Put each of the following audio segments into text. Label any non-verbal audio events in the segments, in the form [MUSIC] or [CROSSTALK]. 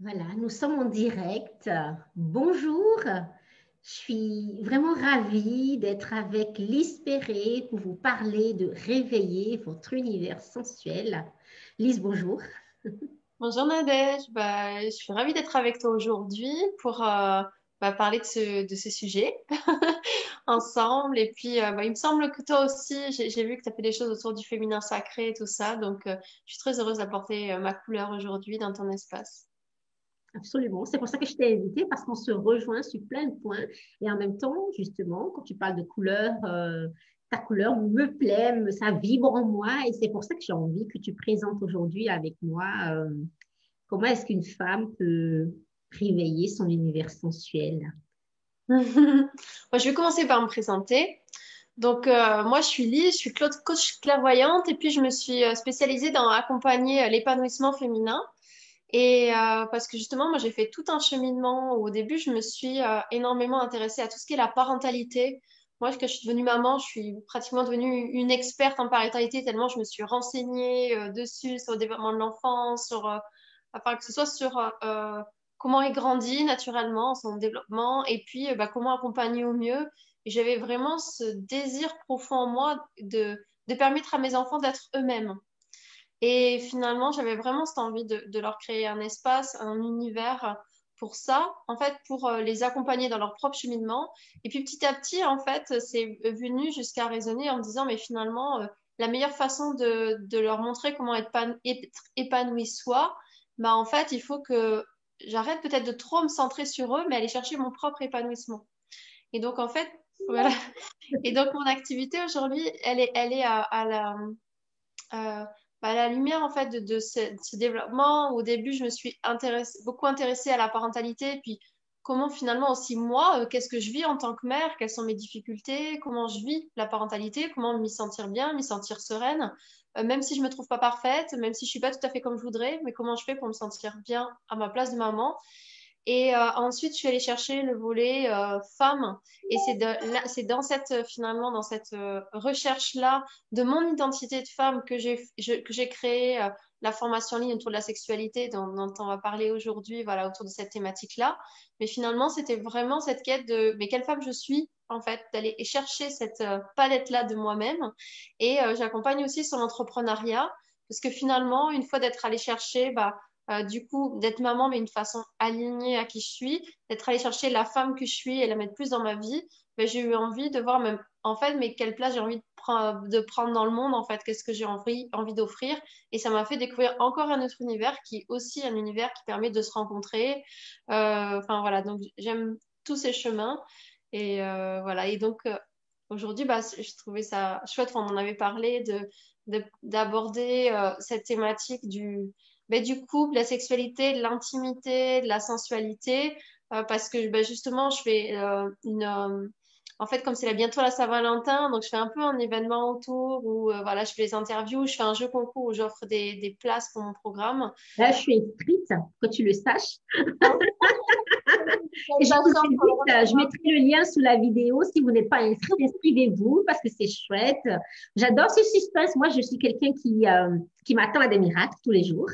Voilà, nous sommes en direct. Bonjour, je suis vraiment ravie d'être avec Lise Perret pour vous parler de réveiller votre univers sensuel. Lise, bonjour. Bonjour Nadège, bah, je suis ravie d'être avec toi aujourd'hui pour euh, bah, parler de ce, sujet [LAUGHS] ensemble. Et puis, euh, bah, il me semble que toi aussi, j'ai vu que tu as fait des choses autour du féminin sacré et tout ça. Donc, euh, je suis très heureuse d'apporter ma couleur aujourd'hui dans ton espace. Absolument. C'est pour ça que je t'ai invité parce qu'on se rejoint sur plein de points. Et en même temps, justement, quand tu parles de couleur, euh, ta couleur me plaît, ça vibre en moi. Et c'est pour ça que j'ai envie que tu présentes aujourd'hui avec moi euh, comment est-ce qu'une femme peut réveiller son univers sensuel? [LAUGHS] je vais commencer par me présenter. Donc, euh, moi, je suis Lise, je suis coach clairvoyante et puis je me suis spécialisée dans accompagner l'épanouissement féminin. Et euh, parce que justement, moi, j'ai fait tout un cheminement. Au début, je me suis euh, énormément intéressée à tout ce qui est la parentalité. Moi, quand je suis devenue maman, je suis pratiquement devenue une experte en parentalité tellement je me suis renseignée euh, dessus, sur le développement de l'enfant, sur, enfin, que ce soit sur comment il grandit naturellement, son développement, et puis bah, comment accompagner au mieux. Et j'avais vraiment ce désir profond en moi de, de permettre à mes enfants d'être eux-mêmes. Et finalement, j'avais vraiment cette envie de, leur créer un espace, un univers pour ça, en fait, pour euh, les accompagner dans leur propre cheminement. Et puis petit à petit, en fait, c'est venu jusqu'à raisonner en me disant, mais finalement, euh, la meilleure façon de, leur montrer comment être, épanoui soi, bah, en fait, il faut que j'arrête peut-être de trop me centrer sur eux, mais aller chercher mon propre épanouissement. Et donc, en fait, voilà. Et donc, mon activité aujourd'hui, elle est, elle est à, la... Euh, à la lumière en fait de, ce, développement, au début, je me suis beaucoup intéressée à la parentalité, puis comment finalement aussi moi, euh, qu'est-ce que je vis en tant que mère, quelles sont mes difficultés, comment je vis la parentalité, comment m'y sentir bien, m'y sentir sereine, euh, même si je me trouve pas parfaite, même si je suis pas tout à fait comme je voudrais, mais comment je fais pour me sentir bien à ma place de maman? Et euh, ensuite, je suis allée chercher le volet euh, femme. Et c'est dans cette, euh, finalement, dans cette recherche-là de mon identité de femme que j'ai créé la formation en ligne autour de la sexualité dont, on va parler aujourd'hui, voilà, autour de cette thématique-là. Mais finalement, c'était vraiment cette quête de mais quelle femme je suis, en fait, d'aller chercher cette palette-là de moi-même. Et j'accompagne aussi sur l'entrepreneuriat. Parce que finalement, une fois d'être allée chercher, bah, euh, du coup, d'être maman, mais une façon alignée à qui je suis, d'être allée chercher la femme que je suis et la mettre plus dans ma vie, ben, j'ai eu envie de voir même, en fait, mais quelle place j'ai envie de, prendre, dans le monde, en fait, qu'est-ce que j'ai envie, envie d'offrir? Et ça m'a fait découvrir encore un autre univers qui est aussi un univers qui permet de se rencontrer. Euh, enfin, voilà, donc j'aime tous ces chemins. Et euh, voilà, et donc aujourd'hui, bah, je trouvais ça chouette, on en avait parlé, d'aborder de, cette thématique du ben, du couple, la sexualité, de l'intimité, de la sensualité, euh, parce que ben, justement, je fais euh, une... Euh, en fait, comme c'est bientôt la Saint-Valentin, donc je fais un peu un événement autour où voilà, je fais des interviews, je fais un jeu concours où j'offre des, des, places pour mon programme. Là, je suis inscrite, que tu le saches. [LAUGHS] je, mettrai le lien sous la vidéo. Si vous n'êtes pas inscrit, inscrivez-vous parce que c'est chouette. J'adore ce suspense. Moi, je suis quelqu'un qui, euh, qui m'attend à des miracles tous les jours.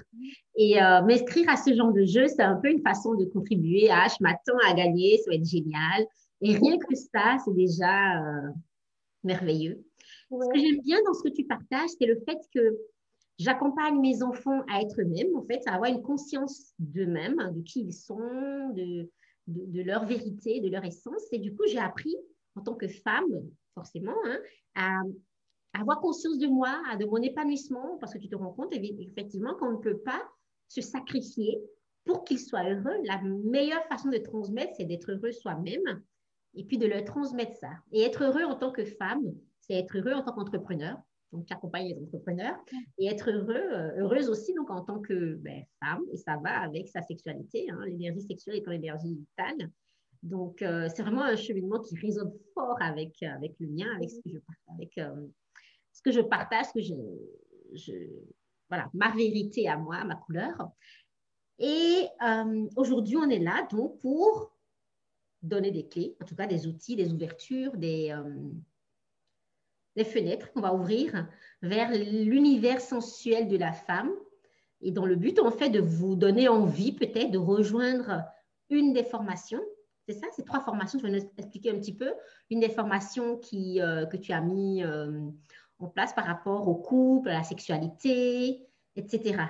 Et euh, m'inscrire à ce genre de jeu, c'est un peu une façon de contribuer à je m'attends à gagner, ça va être génial. Et rien que ça, c'est déjà euh, merveilleux. Ce que j'aime bien dans ce que tu partages, c'est le fait que j'accompagne mes enfants à être eux-mêmes, en fait, à avoir une conscience d'eux-mêmes, de qui ils sont, de, de, leur vérité, de leur essence. Et du coup, j'ai appris en tant que femme, forcément, hein, à, avoir conscience de moi, de mon épanouissement, parce que tu te rends compte effectivement qu'on ne peut pas se sacrifier pour qu'ils soient heureux. La meilleure façon de transmettre, c'est d'être heureux soi-même et puis de leur transmettre ça. Et être heureux en tant que femme, c'est être heureux en tant qu'entrepreneur, donc j'accompagne les entrepreneurs, et être heureux, euh, heureuse aussi donc en tant que ben, femme, et ça va avec sa sexualité, hein, l'énergie sexuelle étant l'énergie vitale. Donc euh, c'est vraiment un cheminement qui résonne fort avec, avec le mien, avec ce que je, avec, euh, ce que je partage, ce que je, je, voilà, ma vérité à moi, ma couleur. Et aujourd'hui, on est là donc pour donner des clés, en tout cas des outils, des ouvertures, des, des fenêtres qu'on va ouvrir vers l'univers sensuel de la femme, et dans le but, en fait, de vous donner envie peut-être de rejoindre une des formations. C'est ça, c'est trois formations, je vais vous expliquer un petit peu. Une des formations qui, euh, que tu as mis euh, en place par rapport au couple, à la sexualité, etc.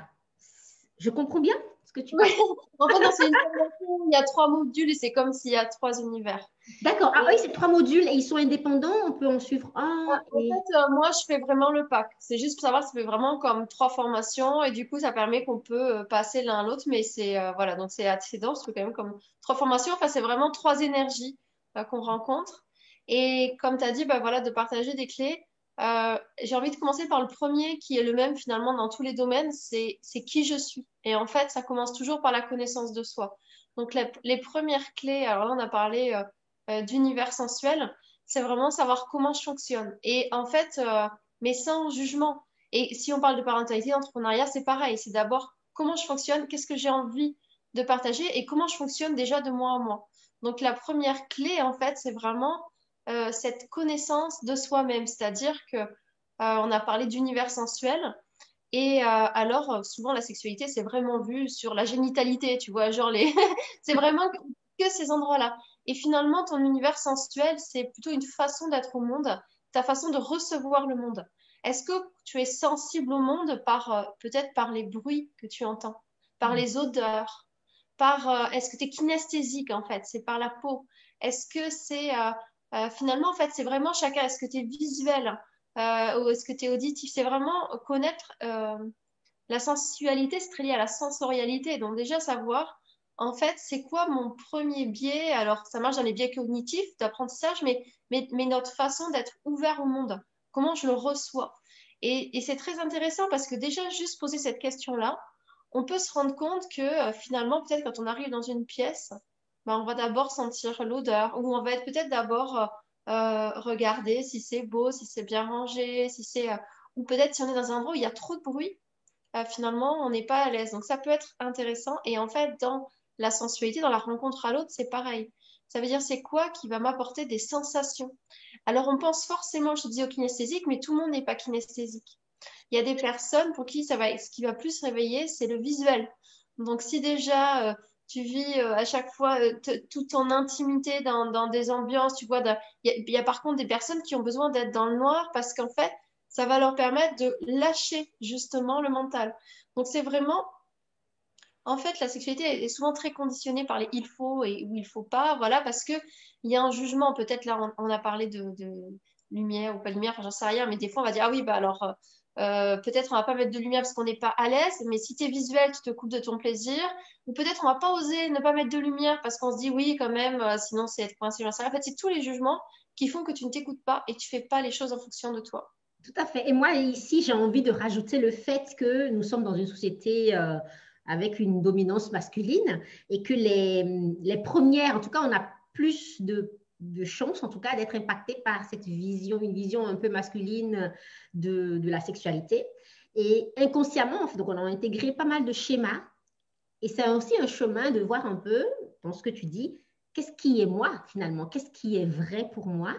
Je comprends bien ce que tu [LAUGHS] en fait, cette formation, il y a trois modules et c'est comme s'il y a trois univers. D'accord. Ah oui, c'est trois modules et ils sont indépendants. On peut en suivre un. Ah, en fait, euh, moi, je fais vraiment le pack. C'est juste pour savoir, ça fait vraiment comme trois formations et du coup, ça permet qu'on peut euh, passer l'un à l'autre. Mais c'est euh, voilà, donc c'est assez dense, quand même comme trois formations. Enfin, c'est vraiment trois énergies qu'on rencontre. Et comme tu as dit, bah, voilà, de partager des clés. J'ai envie de commencer par le premier qui est le même finalement dans tous les domaines, c'est qui je suis. Et en fait, ça commence toujours par la connaissance de soi. Donc les, premières clés, alors là on a parlé euh, d'univers sensuel, c'est vraiment savoir comment je fonctionne. Et en fait, euh, mais sans jugement. Et si on parle de parentalité, d'entrepreneuriat, c'est pareil. C'est d'abord comment je fonctionne, qu'est-ce que j'ai envie de partager et comment je fonctionne déjà de moi en moi. Donc la première clé, en fait, c'est vraiment euh, cette connaissance de soi-même. C'est-à-dire que on a parlé d'univers sensuel. Et alors, souvent, la sexualité, c'est vraiment vu sur la génitalité, tu vois, genre les... [LAUGHS] c'est vraiment que ces endroits-là. Et finalement, ton univers sensuel, c'est plutôt une façon d'être au monde, ta façon de recevoir le monde. Est-ce que tu es sensible au monde par euh, peut-être par les bruits que tu entends, par mm. les odeurs, par euh, est-ce que tu es kinesthésique en fait, c'est par la peau. Est-ce que c'est euh, finalement en fait c'est vraiment chacun. Est-ce que tu es visuel ou est-ce que tu es auditif? C'est vraiment connaître la sensualité, c'est très lié à la sensorialité. Donc déjà savoir en fait, c'est quoi mon premier biais? Alors, ça marche dans les biais cognitifs d'apprentissage, mais, mais, notre façon d'être ouvert au monde, comment je le reçois? Et, c'est très intéressant parce que déjà, juste poser cette question-là, on peut se rendre compte que euh, finalement, peut-être quand on arrive dans une pièce, ben, on va d'abord sentir l'odeur, ou on va être peut-être d'abord euh, euh, regarder si c'est beau, si c'est bien rangé, si c'est... ou peut-être si on est dans un endroit où il y a trop de bruit, finalement, on n'est pas à l'aise. Donc, ça peut être intéressant. Et en fait, dans la sensualité dans la rencontre à l'autre, c'est pareil. Ça veut dire c'est quoi qui va m'apporter des sensations? Alors on pense forcément, je dis au kinesthésique, mais tout le monde n'est pas kinesthésique. Il y a des personnes pour qui ça va, ce qui va plus réveiller, c'est le visuel. Donc si déjà euh, tu vis euh, à chaque fois euh, toute ton intimité dans, des ambiances, tu vois, il y, a par contre des personnes qui ont besoin d'être dans le noir parce qu'en fait, ça va leur permettre de lâcher justement le mental. Donc c'est vraiment en fait, la sexualité est souvent très conditionnée par les il faut et où il faut pas, voilà, parce que il y a un jugement. Peut-être là, on, a parlé de, lumière ou pas lumière, j'en sais rien, mais des fois, on va dire ah oui, bah alors euh, euh, peut-être on va pas mettre de lumière parce qu'on n'est pas à l'aise, mais si tu es visuel, tu te coupes de ton plaisir, ou peut-être on va pas oser ne pas mettre de lumière parce qu'on se dit oui quand même, euh, sinon c'est être coincé. En fait, c'est tous les jugements qui font que tu ne t'écoutes pas et tu fais pas les choses en fonction de toi. Tout à fait. Et moi, ici, j'ai envie de rajouter le fait que nous sommes dans une société avec une dominance masculine et que les, les premières, en tout cas, on a plus de, de chances, en tout cas, d'être impacté par cette vision, une vision un peu masculine de, de la sexualité. Et inconsciemment, donc on a intégré pas mal de schémas. Et c'est aussi un chemin de voir un peu, dans ce que tu dis, qu'est-ce qui est moi finalement, qu'est-ce qui est vrai pour moi?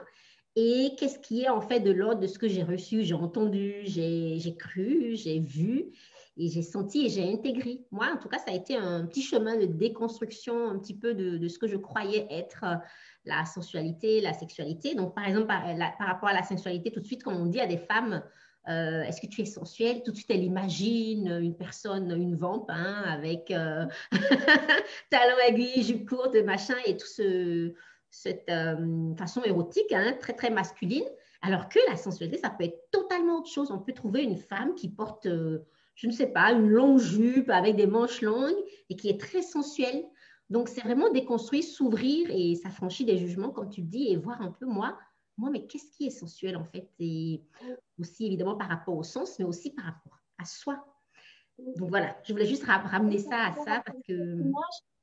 Et qu'est-ce qui est en fait de l'ordre de ce que j'ai reçu, j'ai entendu, j'ai cru, j'ai vu? Et j'ai senti et j'ai intégré. Moi, en tout cas, ça a été un petit chemin de déconstruction un petit peu de, ce que je croyais être euh, la sensualité, la sexualité. Donc, par exemple, par, rapport à la sensualité, tout de suite, quand on dit à des femmes, euh, est-ce que tu es sensuelle? Tout de suite, elle imagine une personne, une vampe, hein, avec euh, [LAUGHS] talons aiguilles, jupe courte, machin, et tout ce, cette façon érotique, hein, très, très masculine. Alors que la sensualité, ça peut être totalement autre chose. On peut trouver une femme qui porte je ne sais pas, une longue jupe avec des manches longues et qui est très sensuelle. Donc, c'est vraiment déconstruire, s'ouvrir et s'affranchir des jugements, comme tu dis, et voir un peu, moi, moi, mais qu'est-ce qui est sensuel en fait? Et aussi, évidemment, par rapport au sens, mais aussi par rapport à soi. Donc voilà, je voulais juste ramener ça à ça parce que.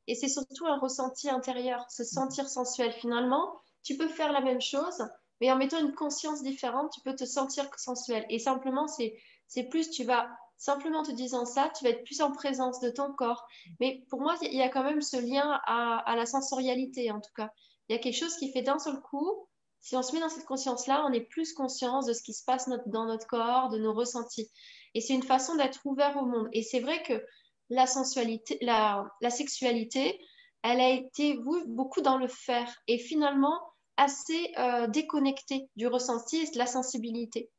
Et c'est surtout un ressenti intérieur, se sentir sensuel. Finalement, tu peux faire la même chose, mais en mettant une conscience différente, tu peux te sentir sensuel. Et simplement, c'est plus, tu vas simplement te disant ça, tu vas être plus en présence de ton corps. Mais pour moi, il y a quand même ce lien à, la sensorialité, en tout cas. Il y a quelque chose qui fait d'un seul coup, Si on se met dans cette conscience-là, on est plus conscience de ce qui se passe dans notre corps, de nos ressentis. Et c'est une façon d'être ouvert au monde. Et c'est vrai que la sensualité, la, sexualité, elle a été beaucoup dans le faire et finalement assez euh, déconnectée du ressenti et de la sensibilité.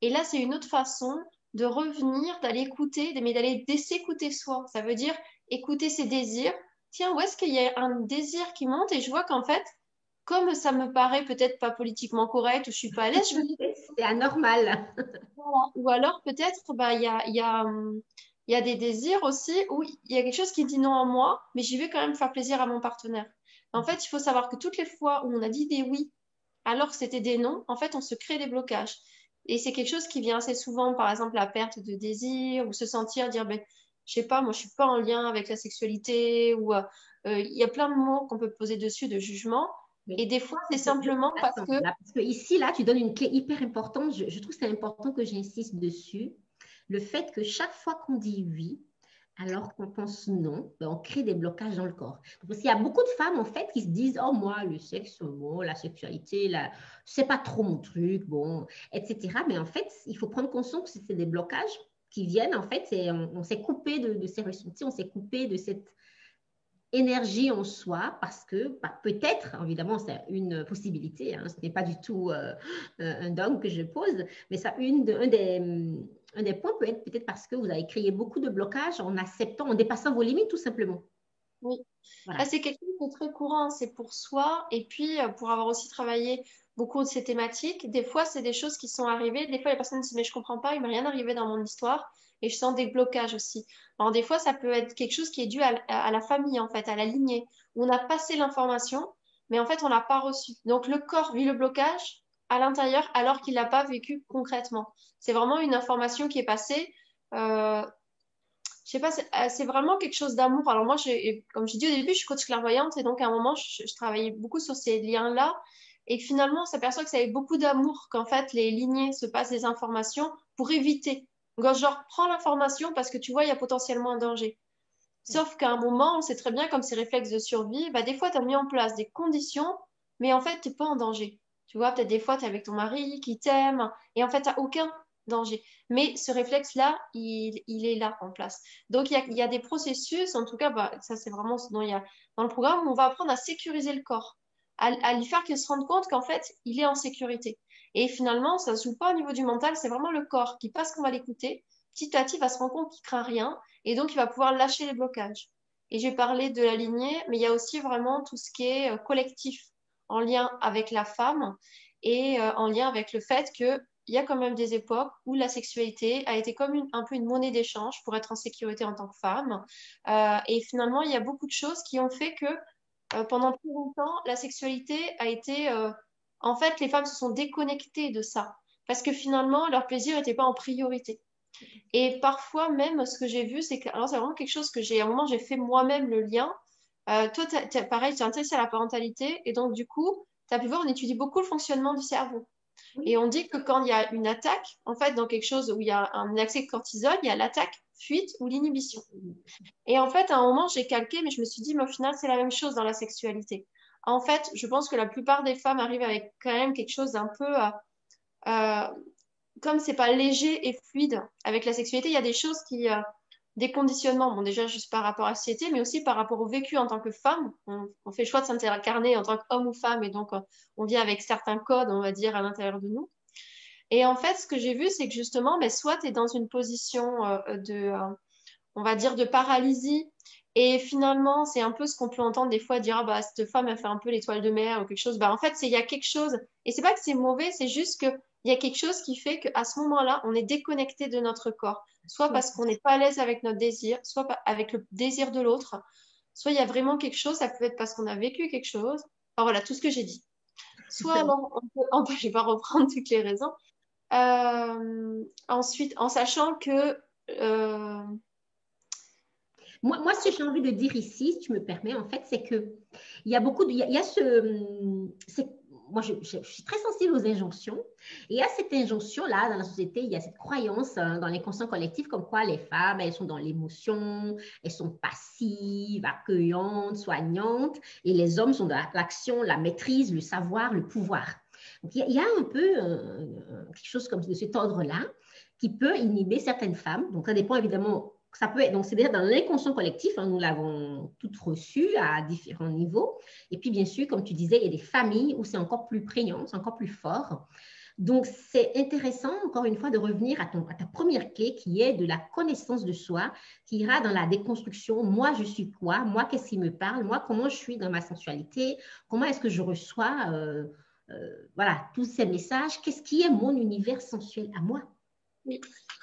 Et là, c'est une autre façon de revenir, d'aller écouter, mais d'aller s'écouter soi. Ça veut dire écouter ses désirs. Tiens, où est-ce qu'il y a un désir qui monte? Et je vois qu'en fait, comme ça me paraît peut-être pas politiquement correct ou je suis pas à l'aise, je me [LAUGHS] c'est anormal. [LAUGHS] Ou alors peut-être bah il y a, y, a, y a des désirs aussi où il y a quelque chose qui dit non en moi, mais j'y vais quand même faire plaisir à mon partenaire. En fait, il faut savoir que toutes les fois où on a dit des oui alors que c'était des non, en fait, on se crée des blocages. Et c'est quelque chose qui vient assez souvent, par exemple, la perte de désir ou se sentir dire, ben, je sais pas, moi, je suis pas en lien avec la sexualité ou euh, euh, il y a plein de mots qu'on peut poser dessus de jugement. Et des fois, c'est simplement parce que... parce que... ici, là, tu donnes une clé hyper importante. Je, trouve que c'est important que j'insiste dessus. Le fait que chaque fois qu'on dit oui, alors qu'on pense non, ben, on crée des blocages dans le corps. Parce qu'il y a beaucoup de femmes, en fait, qui se disent, oh, moi, le sexe, la sexualité, la... c'est pas trop mon truc, bon, etc. Mais en fait, il faut prendre conscience que c'est des blocages qui viennent, en fait, on, s'est coupé de, de, ces ressentis, on s'est coupé de cette énergie en soi parce que bah, peut-être, évidemment, c'est une possibilité, hein, ce n'est pas du tout euh, un dogme que je pose, mais ça, une un, des, un des points peut être peut-être parce que vous avez créé beaucoup de blocages en acceptant, en dépassant vos limites tout simplement. Oui, c'est quelque chose de très courant, c'est pour soi et puis euh, pour avoir aussi travaillé beaucoup de ces thématiques, des fois c'est des choses qui sont arrivées, des fois les personnes disent mais je comprends pas, il m'est rien arrivé dans mon histoire et je sens des blocages aussi. Alors, des fois, ça peut être quelque chose qui est dû à, la famille, en fait, à la lignée, où on a passé l'information, mais en fait, on l'a pas reçu. Donc, le corps vit le blocage à l'intérieur alors qu'il l'a pas vécu concrètement. C'est vraiment une information qui est passée. Euh, je sais pas, euh, c'est vraiment quelque chose d'amour. Alors moi, comme j'ai dit au début, je suis coach clairvoyante et donc à un moment, je, je travaillais beaucoup sur ces liens-là. Et finalement, on s'aperçoit que ça avait beaucoup d'amour qu'en fait, les lignées se passent des informations pour éviter genre, prends l'information parce que tu vois, il y a potentiellement un danger. Sauf qu'à un moment, on sait très bien, comme ces réflexes de survie, bah, des fois, tu as mis en place des conditions, mais en fait, tu n'es pas en danger. Tu vois, peut-être des fois, tu es avec ton mari qui t'aime, et en fait, tu n'as aucun danger. Mais ce réflexe-là, il, est là en place. Donc, il y a, des processus, en tout cas, bah, ça, c'est vraiment ce dont il y a dans le programme, où on va apprendre à sécuriser le corps, à, lui faire qu'il se rende compte qu'en fait, il est en sécurité. Et finalement, ça ne se joue pas au niveau du mental, c'est vraiment le corps qui, parce qu'on va l'écouter, petit à petit va se rendre compte qu'il craint rien et donc il va pouvoir lâcher les blocages. Et j'ai parlé de la lignée, mais il y a aussi vraiment tout ce qui est euh, collectif en lien avec la femme et euh, en lien avec le fait qu'il y a quand même des époques où la sexualité a été comme un peu une monnaie d'échange pour être en sécurité en tant que femme. Euh, et finalement, il y a beaucoup de choses qui ont fait que pendant plus longtemps, la sexualité a été en fait, les femmes se sont déconnectées de ça parce que finalement, leur plaisir n'était pas en priorité. Et parfois, même, ce que j'ai vu, c'est que, alors c'est vraiment quelque chose que j'ai, à un moment, j'ai fait moi-même le lien. Euh, toi, pareil, tu es intéressé à la parentalité et donc, du coup, tu as pu voir, on étudie beaucoup le fonctionnement du cerveau. Et on dit que quand il y a une attaque, en fait, dans quelque chose où il y a un accès de cortisol, il y a l'attaque, fuite ou l'inhibition. Et en fait, à un moment, j'ai calqué, mais je me suis dit, mais au final, c'est la même chose dans la sexualité en fait, je pense que la plupart des femmes arrivent avec quand même quelque chose d'un peu, euh, euh, comme c'est pas léger et fluide avec la sexualité, il y a des choses qui, euh, des conditionnements, bon déjà juste par rapport à la société, mais aussi par rapport au vécu en tant que femme. On, fait le choix de s'incarner en tant qu'homme ou femme, et donc on vit avec certains codes, on va dire, à l'intérieur de nous. Et en fait, ce que j'ai vu, c'est que justement, mais soit tu es dans une position de, on va dire, de paralysie et finalement, c'est un peu ce qu'on peut entendre des fois dire, ah bah, cette femme a fait un peu l'étoile de mer ou quelque chose. Bah, en fait, il y a quelque chose. Et c'est pas que c'est mauvais, c'est juste qu'il y a quelque chose qui fait qu'à ce moment-là, on est déconnecté de notre corps. Soit parce qu'on n'est pas à l'aise avec notre désir, soit avec le désir de l'autre. Soit il y a vraiment quelque chose, ça peut être parce qu'on a vécu quelque chose. Enfin voilà, tout ce que j'ai dit. Soit alors, on peut, je vais pas reprendre toutes les raisons. Euh, ensuite, en sachant que euh, moi, moi, ce que j'ai envie de dire ici, si tu me permets, en fait, c'est que il y a beaucoup de, il y a, ce, moi, je, suis très sensible aux injonctions. Et a cette injonction-là dans la société, il y a cette croyance hein, dans l'inconscient collectif comme quoi les femmes, elles sont dans l'émotion, elles sont passives, accueillantes, soignantes, et les hommes sont dans l'action, la maîtrise, le savoir, le pouvoir. Donc, il y, a un peu quelque chose comme de cet ordre-là qui peut inhiber certaines femmes. Donc, ça dépend évidemment ça peut être, donc c'est dans l'inconscient collectif, hein, nous l'avons toutes reçu à différents niveaux. Et puis, bien sûr, comme tu disais, il y a des familles où c'est encore plus prégnant, c'est encore plus fort. Donc, c'est intéressant, encore une fois, de revenir à, ta première clé qui est de la connaissance de soi, qui ira dans la déconstruction. Moi, je suis quoi? Moi, qu'est-ce qui me parle? Moi, comment je suis dans ma sensualité? Comment est-ce que je reçois euh, euh, voilà, tous ces messages? Qu'est-ce qui est mon univers sensuel à moi?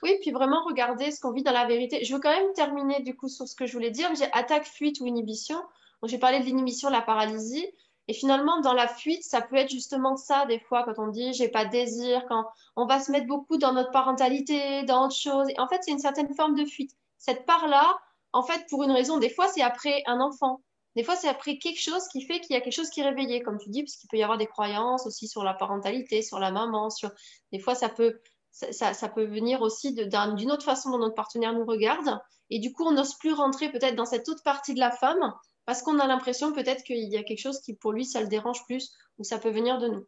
Oui, puis vraiment regarder ce qu'on vit dans la vérité. Je veux quand même terminer du coup sur ce que je voulais dire. J'ai attaque, fuite ou inhibition. j'ai parlé de l'inhibition, la paralysie. Et finalement, dans la fuite, ça peut être justement ça, des fois, quand on dit j'ai pas de désir, quand on va se mettre beaucoup dans notre parentalité, dans autre chose. Et en fait, c'est une certaine forme de fuite. Cette part-là, en fait, pour une raison, des fois, c'est après un enfant. Des fois, c'est après quelque chose qui fait qu'il y a quelque chose qui est réveillé, comme tu dis, parce qu'il peut y avoir des croyances aussi sur la parentalité, sur la maman, sur. Des fois, ça peut, ça, peut venir aussi d'une autre façon dont notre partenaire nous regarde. Et du coup, on n'ose plus rentrer peut-être dans cette autre partie de la femme parce qu'on a l'impression peut-être qu'il y a quelque chose qui pour lui ça le dérange plus ou ça peut venir de nous.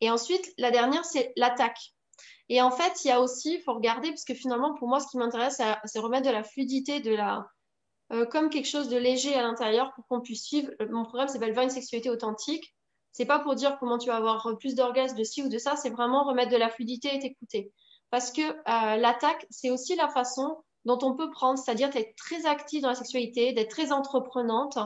Et ensuite, la dernière, c'est l'attaque. Et en fait, il y a aussi, il faut regarder, parce que finalement, pour moi, ce qui m'intéresse, c'est remettre de la fluidité, de la, euh, comme quelque chose de léger à l'intérieur pour qu'on puisse suivre. Mon programme s'appelle 20 une sexualité authentique. C'est pas pour dire comment tu vas avoir plus d'orgasmes de ci ou de ça, c'est vraiment remettre de la fluidité et t'écouter. Parce que euh, l'attaque, c'est aussi la façon dont on peut prendre, c'est-à-dire d'être très active dans la sexualité, d'être très entreprenante.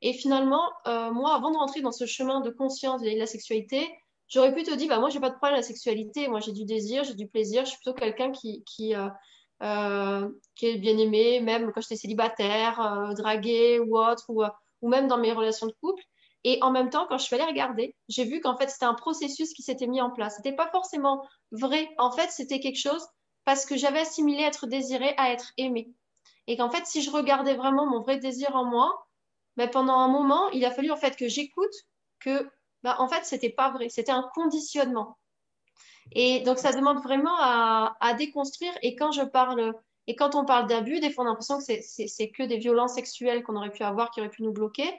Et finalement, euh, moi, avant de rentrer dans ce chemin de conscience de la sexualité, j'aurais pu te dire, bah, moi, j'ai pas de problème avec la sexualité, moi, j'ai du désir, j'ai du plaisir, je suis plutôt quelqu'un qui, qui, euh, euh, qui est bien aimé, même quand j'étais célibataire, dragué ou autre, ou même dans mes relations de couple. Et en même temps, quand je suis allée regarder, j'ai vu qu'en fait, c'était un processus qui s'était mis en place. C'était pas forcément vrai. En fait, c'était quelque chose parce que j'avais assimilé être désiré à être aimé. Et qu'en fait, si je regardais vraiment mon vrai désir en moi, ben, pendant un moment, il a fallu en fait que j'écoute que, ben, en fait, c'était pas vrai, c'était un conditionnement. Et donc, ça demande vraiment à, à, déconstruire. Et quand je parle, et quand on parle d'abus, des fois, on a l'impression que c'est que des violences sexuelles qu'on aurait pu avoir, qui auraient pu nous bloquer.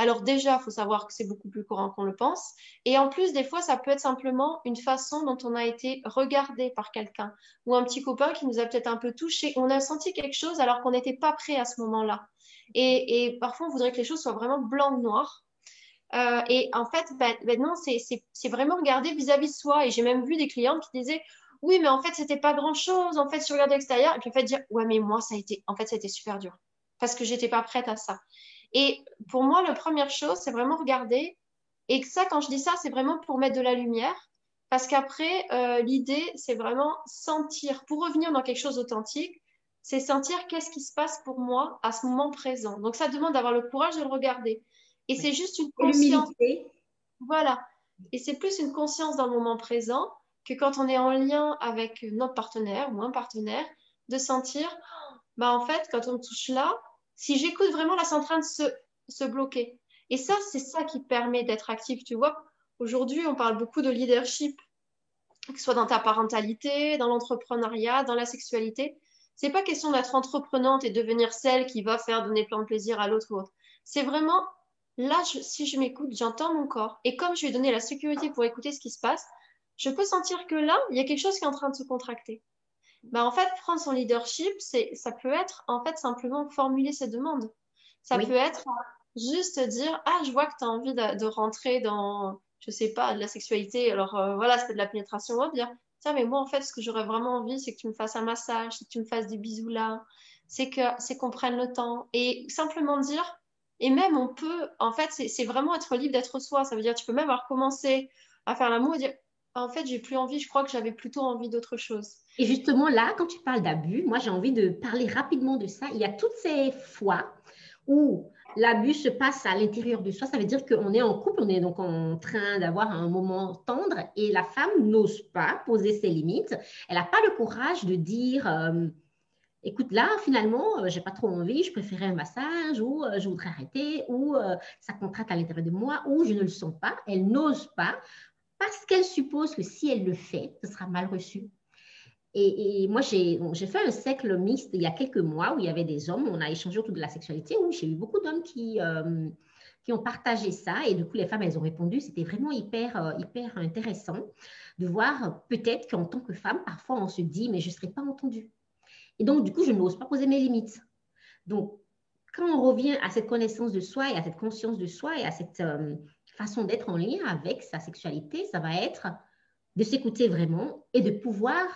Alors déjà, il faut savoir que c'est beaucoup plus courant qu'on le pense. Et en plus, des fois, ça peut être simplement une façon dont on a été regardé par quelqu'un ou un petit copain qui nous a peut-être un peu touché. On a senti quelque chose alors qu'on n'était pas prêt à ce moment-là. Et, parfois, on voudrait que les choses soient vraiment blanc ou noir. Euh, et en fait, ben, ben non, c'est vraiment regarder vis-à-vis de soi. Et j'ai même vu des clientes qui disaient oui, mais en fait, c'était pas grand-chose. En fait, je regardais l'extérieur et puis en fait dire ouais, mais moi, ça a été, en fait, super dur parce que j'étais pas prête à ça. Et pour moi, la première chose, c'est vraiment regarder. Et ça, quand je dis ça, c'est vraiment pour mettre de la lumière. Parce qu'après, euh, l'idée, c'est vraiment sentir, pour revenir dans quelque chose d'authentique, c'est sentir qu'est-ce qui se passe pour moi à ce moment présent. Donc, ça demande d'avoir le courage de le regarder. Et c'est juste une conscience. Voilà. Et c'est plus une conscience dans le moment présent que quand on est en lien avec notre partenaire ou un partenaire, de sentir, bah en fait, quand on touche là, si j'écoute vraiment, là, c'est en train de se, bloquer. Et ça, c'est ça qui permet d'être actif. Tu vois, aujourd'hui, on parle beaucoup de leadership, que ce soit dans ta parentalité, dans l'entrepreneuriat, dans la sexualité. C'est pas question d'être entreprenante et devenir celle qui va faire donner plein de plaisir à l'autre ou autre. C'est vraiment là, si je m'écoute, j'entends mon corps. Et comme je ai donné la sécurité pour écouter ce qui se passe, je peux sentir que là, il y a quelque chose qui est en train de se contracter. Bah, en fait, prendre son leadership, c'est, ça peut être en fait simplement formuler ses demandes. Ça peut être juste dire Ah, je vois que tu as envie de, rentrer dans, je sais pas, de la sexualité. Alors euh, voilà, c'est de la pénétration. On va dire Tiens, mais moi, en fait, ce que j'aurais vraiment envie, c'est que tu me fasses un massage, c'est que tu me fasses des bisous là, c'est, que, c'est qu'on prenne le temps. Et simplement dire et même, on peut, en fait, c'est, c'est vraiment être libre d'être soi. Ça veut dire, tu peux même avoir commencé à faire l'amour et dire, en fait, j'ai plus envie, je crois que j'avais plutôt envie d'autre chose. Et justement, là, quand tu parles d'abus, moi, j'ai envie de parler rapidement de ça. Il y a toutes ces fois où l'abus se passe à l'intérieur de soi. Ça veut dire qu'on est en couple, on est donc en train d'avoir un moment tendre et la femme n'ose pas poser ses limites. Elle n'a pas le courage de dire euh, écoute, là, finalement, euh, j'ai pas trop envie, je préférais un massage ou euh, je voudrais arrêter ou ça contracte à l'intérieur de moi ou je ne le sens pas. Elle n'ose pas parce qu'elle suppose que si elle le fait, ce sera mal reçu. Et, moi, j'ai fait un cercle mixte il y a quelques mois où il y avait des hommes, on a échangé autour de la sexualité, où j'ai eu beaucoup d'hommes qui, euh, ont partagé ça. Et du coup, les femmes, elles ont répondu. C'était vraiment hyper, euh, hyper intéressant de voir peut-être qu'en tant que femme, parfois, on se dit, mais je ne serai pas entendue. Et donc, du coup, je n'ose pas poser mes limites. Donc, quand on revient à cette connaissance de soi et à cette conscience de soi et à cette euh, façon d'être en lien avec sa sexualité, ça va être de s'écouter vraiment et de pouvoir,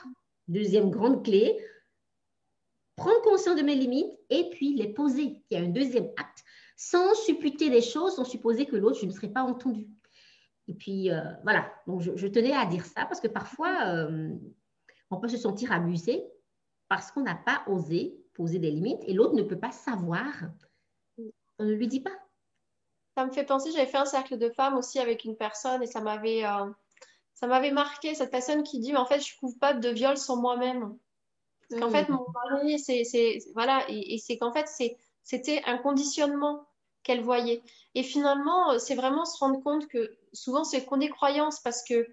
deuxième grande clé, prendre conscience de mes limites et puis les poser. Il y a un deuxième acte sans supputer des choses, sans supposer que l'autre, je ne serai pas entendue. Et puis, euh, voilà, donc je, tenais à dire ça parce que parfois, euh, on peut se sentir abusé parce qu'on n'a pas osé poser des limites et l'autre ne peut pas savoir. On ne lui dit pas. Ça me fait penser, j'avais fait un cercle de femmes aussi avec une personne et ça m'avait euh, ça m'avait marqué, cette personne qui dit, en fait, je ne trouve pas de viol sur moi-même. Parce qu'en fait, mm. mon mari, c'est, voilà, et, c'est qu'en fait, c'était un conditionnement qu'elle voyait. Et finalement, c'est vraiment se rendre compte que souvent, c'est qu'on des croyances parce que,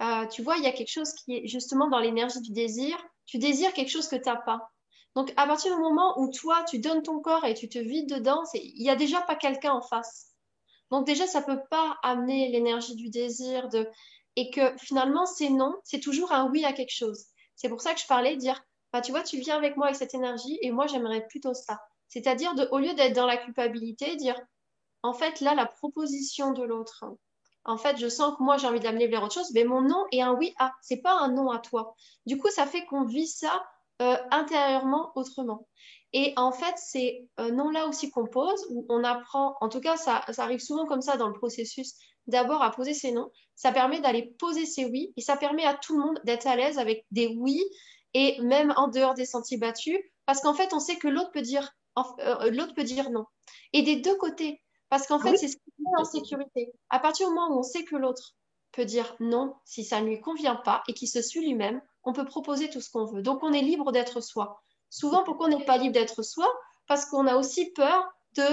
euh, tu vois, il y a quelque chose qui est justement dans l'énergie du désir. Tu désires quelque chose que tu n'as pas. Donc, à partir du moment où toi, tu donnes ton corps et tu te vides dedans, il n'y a déjà pas quelqu'un en face. Donc, déjà, ça ne peut pas amener l'énergie du désir de... et que finalement, c'est non, c'est toujours un oui à quelque chose. C'est pour ça que je parlais de dire, bah, tu vois, tu viens avec moi avec cette énergie et moi, j'aimerais plutôt ça. C'est-à-dire, au lieu d'être dans la culpabilité, dire, en fait, là, la proposition de l'autre, en fait, je sens que moi, j'ai envie d'amener vers autre chose, mais mon non est un oui à. C'est pas un non à toi. Du coup, ça fait qu'on vit ça euh, intérieurement autrement. Et en fait, c'est euh, non là aussi qu'on pose, où on apprend, en tout cas, ça, ça arrive souvent comme ça dans le processus, d'abord à poser ses noms. Ça permet d'aller poser ses oui et ça permet à tout le monde d'être à l'aise avec des oui et même en dehors des sentiers battus, parce qu'en fait, on sait que l'autre peut dire, euh, l'autre peut dire non. Et des deux côtés, parce qu'en fait, c'est ce qui met en sécurité. À partir du moment où on sait que l'autre peut dire non si ça ne lui convient pas et qu'il se suit lui-même, on peut proposer tout ce qu'on veut. Donc, on est libre d'être soi. Souvent, pourquoi on n'est pas libre d'être soi? Parce qu'on a aussi peur de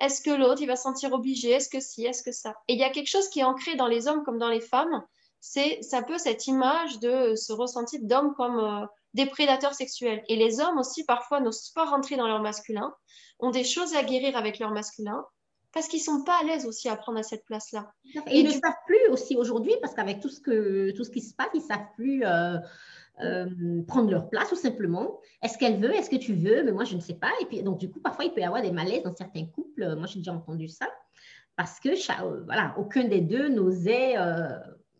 est-ce que l'autre, il va se sentir obligé Est-ce que si Est-ce que ça? Et il y a quelque chose qui est ancré dans les hommes comme dans les femmes, c'est ça peut cette image de se ressentir d'homme comme euh, des prédateurs sexuels. Et les hommes aussi, parfois, n'osent pas rentrer dans leur masculin, ont des choses à guérir avec leur masculin, parce qu'ils sont pas à l'aise aussi à prendre à cette place-là. Et, ils ne savent plus aussi aujourd'hui, parce qu'avec tout ce que tout ce qui se passe, ils savent plus euh, euh, prendre leur place, tout simplement. Est-ce qu'elle veut? Est-ce que tu veux? Mais moi, je ne sais pas. Et puis, donc, du coup, parfois, il peut y avoir des malaises dans certains couples. Moi, j'ai déjà entendu ça, parce que euh, voilà, aucun des deux n'osait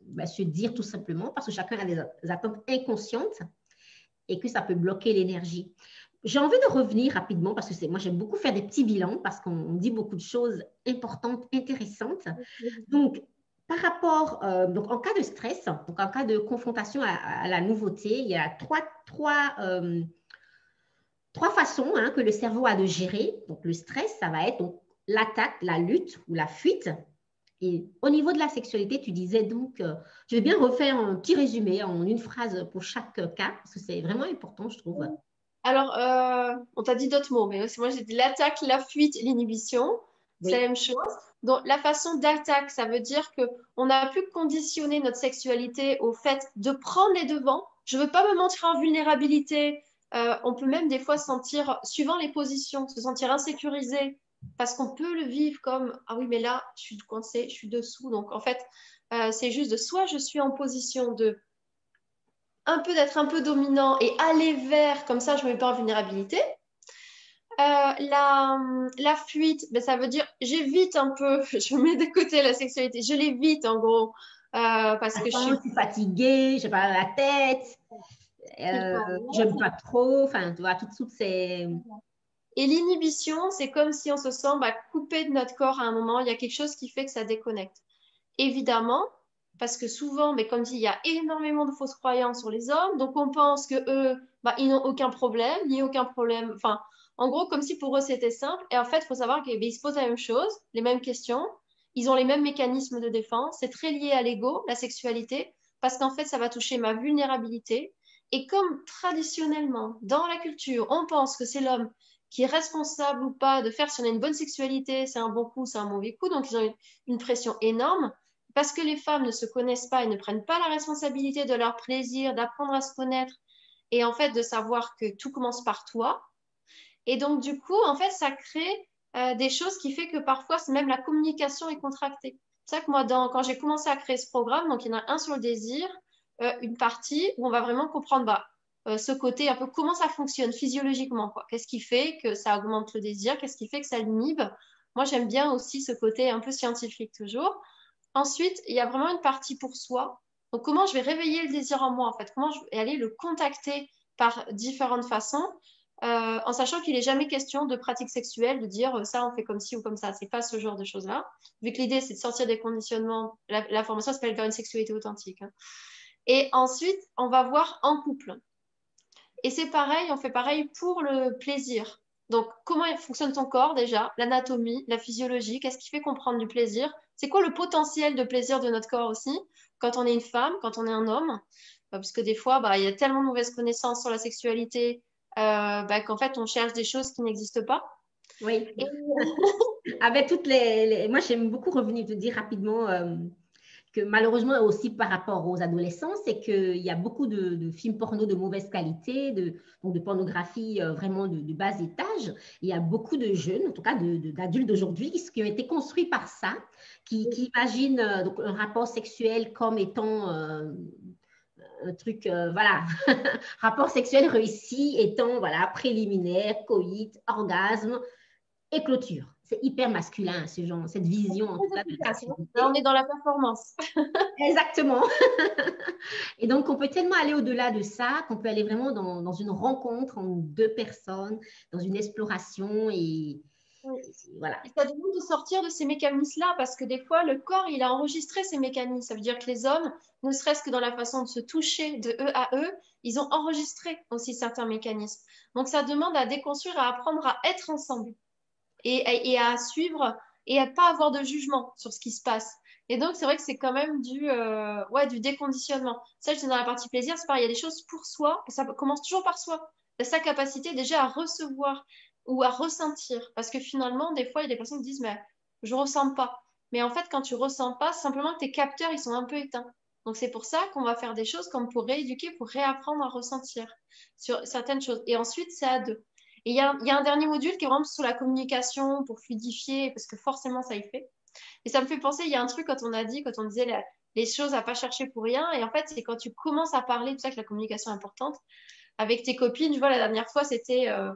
bah, se dire tout simplement, parce que chacun a des attentes inconscientes et que ça peut bloquer l'énergie. J'ai envie de revenir rapidement parce que moi j'aime beaucoup faire des petits bilans parce qu'on dit beaucoup de choses importantes, intéressantes. Donc par rapport, euh, donc en cas de stress, donc en cas de confrontation à, la nouveauté, il y a trois, trois, euh, trois façons hein, que le cerveau a de gérer. Donc le stress, ça va être l'attaque, la lutte ou la fuite. Et au niveau de la sexualité, tu disais donc, euh, je vais bien refaire un petit résumé en une phrase pour chaque cas, parce que c'est vraiment important, je trouve. Alors, euh, on t'a dit d'autres mots, mais moi j'ai dit l'attaque, la fuite, l'inhibition. C'est la même chose. Donc, la façon d'attaque, ça veut dire que on a pu conditionner notre sexualité au fait de prendre les devants. Je ne veux pas me mentir en vulnérabilité. Euh, on peut même des fois sentir, suivant les positions, se sentir insécurisé parce qu'on peut le vivre comme ah oui, mais là, je suis coincé, je suis dessous. Donc, en fait, euh, c'est juste de soit je suis en position de un peu d'être un peu dominant et aller vers, comme ça je me mets pas en vulnérabilité. Euh, la, la, fuite, ben, ça veut dire j'évite un peu, [LAUGHS] je mets de côté la sexualité, je l'évite en gros. Euh, parce que je suis... fatiguée, j'ai pas la tête, euh, j'aime pas trop, enfin, tu vois, tout, tout c'est. Et l'inhibition, c'est comme si on se sent bah, coupé de notre corps à un moment, il y a quelque chose qui fait que ça déconnecte. Évidemment, parce que souvent, mais comme dit, il y a énormément de fausses croyances sur les hommes, donc on pense que eux, bah, ils n'ont aucun problème, ni aucun problème. Enfin, en gros, comme si pour eux c'était simple. Et en fait, il faut savoir qu'ils se posent la même chose, les mêmes questions, ils ont les mêmes mécanismes de défense. C'est très lié à l'ego, la sexualité, parce qu'en fait, ça va toucher ma vulnérabilité. Et comme traditionnellement, dans la culture, on pense que c'est l'homme qui est responsable ou pas de faire si on a une bonne sexualité, c'est un bon coup, c'est un mauvais coup, donc ils ont une pression énorme parce que les femmes ne se connaissent pas et ne prennent pas la responsabilité de leur plaisir, d'apprendre à se connaître et en fait de savoir que tout commence par toi. Et donc du coup, en fait, ça crée euh, des choses qui fait que parfois, même la communication est contractée. C'est ça que moi, quand j'ai commencé à créer ce programme, donc il y en a un sur le désir, euh, une partie où on va vraiment comprendre bah, euh, ce côté un peu comment ça fonctionne physiologiquement. Qu'est-ce qui fait que ça augmente le désir? Qu'est-ce qui fait que ça l'inhibe? Moi, j'aime bien aussi ce côté un peu scientifique toujours. Ensuite, il y a vraiment une partie pour soi. Donc, comment je vais réveiller le désir en moi, en fait? Comment je vais aller le contacter par différentes façons? Euh, en sachant qu'il n'est jamais question de pratique sexuelle, de dire euh, ça on fait comme ci ou comme ça. C'est pas ce genre de choses-là. Vu que l'idée c'est de sortir des conditionnements, la, formation s'appelle vers une sexualité authentique. Hein. Et ensuite, on va voir en couple. Et c'est pareil, on fait pareil pour le plaisir. Donc, comment fonctionne ton corps déjà? L'anatomie, la physiologie, qu'est-ce qui fait comprendre du plaisir? C'est quoi le potentiel de plaisir de notre corps aussi? Quand on est une femme, quand on est un homme? Euh, Parce que des fois, bah, il y a tellement de mauvaises connaissances sur la sexualité, bah, qu'en fait, on cherche des choses qui n'existent pas. Oui. Avec [LAUGHS] toutes les, Moi, j'aime beaucoup revenir te dire rapidement euh, que malheureusement aussi par rapport aux adolescents, c'est qu'il y a beaucoup de, films porno de mauvaise qualité, de, donc de pornographie euh, vraiment de, bas étage. Il y a beaucoup de jeunes, en tout cas d'adultes d'aujourd'hui, qui, ont été construits par ça, qui, imaginent donc, un rapport sexuel comme étant un truc, euh, voilà, [LAUGHS] rapport sexuel réussi étant, voilà, préliminaire, coït, orgasme et clôture. C'est hyper masculin, ce genre, cette vision en tout cas de on est dans la performance. [LAUGHS] Exactement. et donc, on peut tellement aller au-delà de ça qu'on peut aller vraiment dans, dans, une rencontre entre deux personnes, dans une exploration et, voilà. ça demande de sortir de ces mécanismes-là parce que des fois, le corps, il a enregistré ces mécanismes. Ça veut dire que les hommes, ne serait-ce que dans la façon de se toucher de eux à eux, ils ont enregistré aussi certains mécanismes. Donc, ça demande à déconstruire, à apprendre à être ensemble et, à suivre et à pas avoir de jugement sur ce qui se passe. Et donc, c'est vrai que c'est quand même du, euh, ouais, du déconditionnement. Ça, je dis dans la partie plaisir, c'est pareil, il y a des choses pour soi, ça commence toujours par soi. Sa capacité déjà à recevoir ou à ressentir. Parce que finalement, des fois, il y a des personnes qui disent, mais je ressens pas. Mais en fait, quand tu ressens pas, simplement tes capteurs, ils sont un peu éteints. Donc, c'est pour ça qu'on va faire des choses comme pour rééduquer, pour réapprendre à ressentir sur certaines choses. Et ensuite, c'est à deux. Et il y, a, un dernier module qui est vraiment sur la communication, pour fluidifier, parce que forcément, ça y fait. Et ça me fait penser, il y a un truc quand on a dit, quand on disait les choses à pas chercher pour rien. Et en fait, c'est quand tu commences à parler, tout ça que la communication est importante, avec tes copines. Je vois, la dernière fois, c'était... Euh,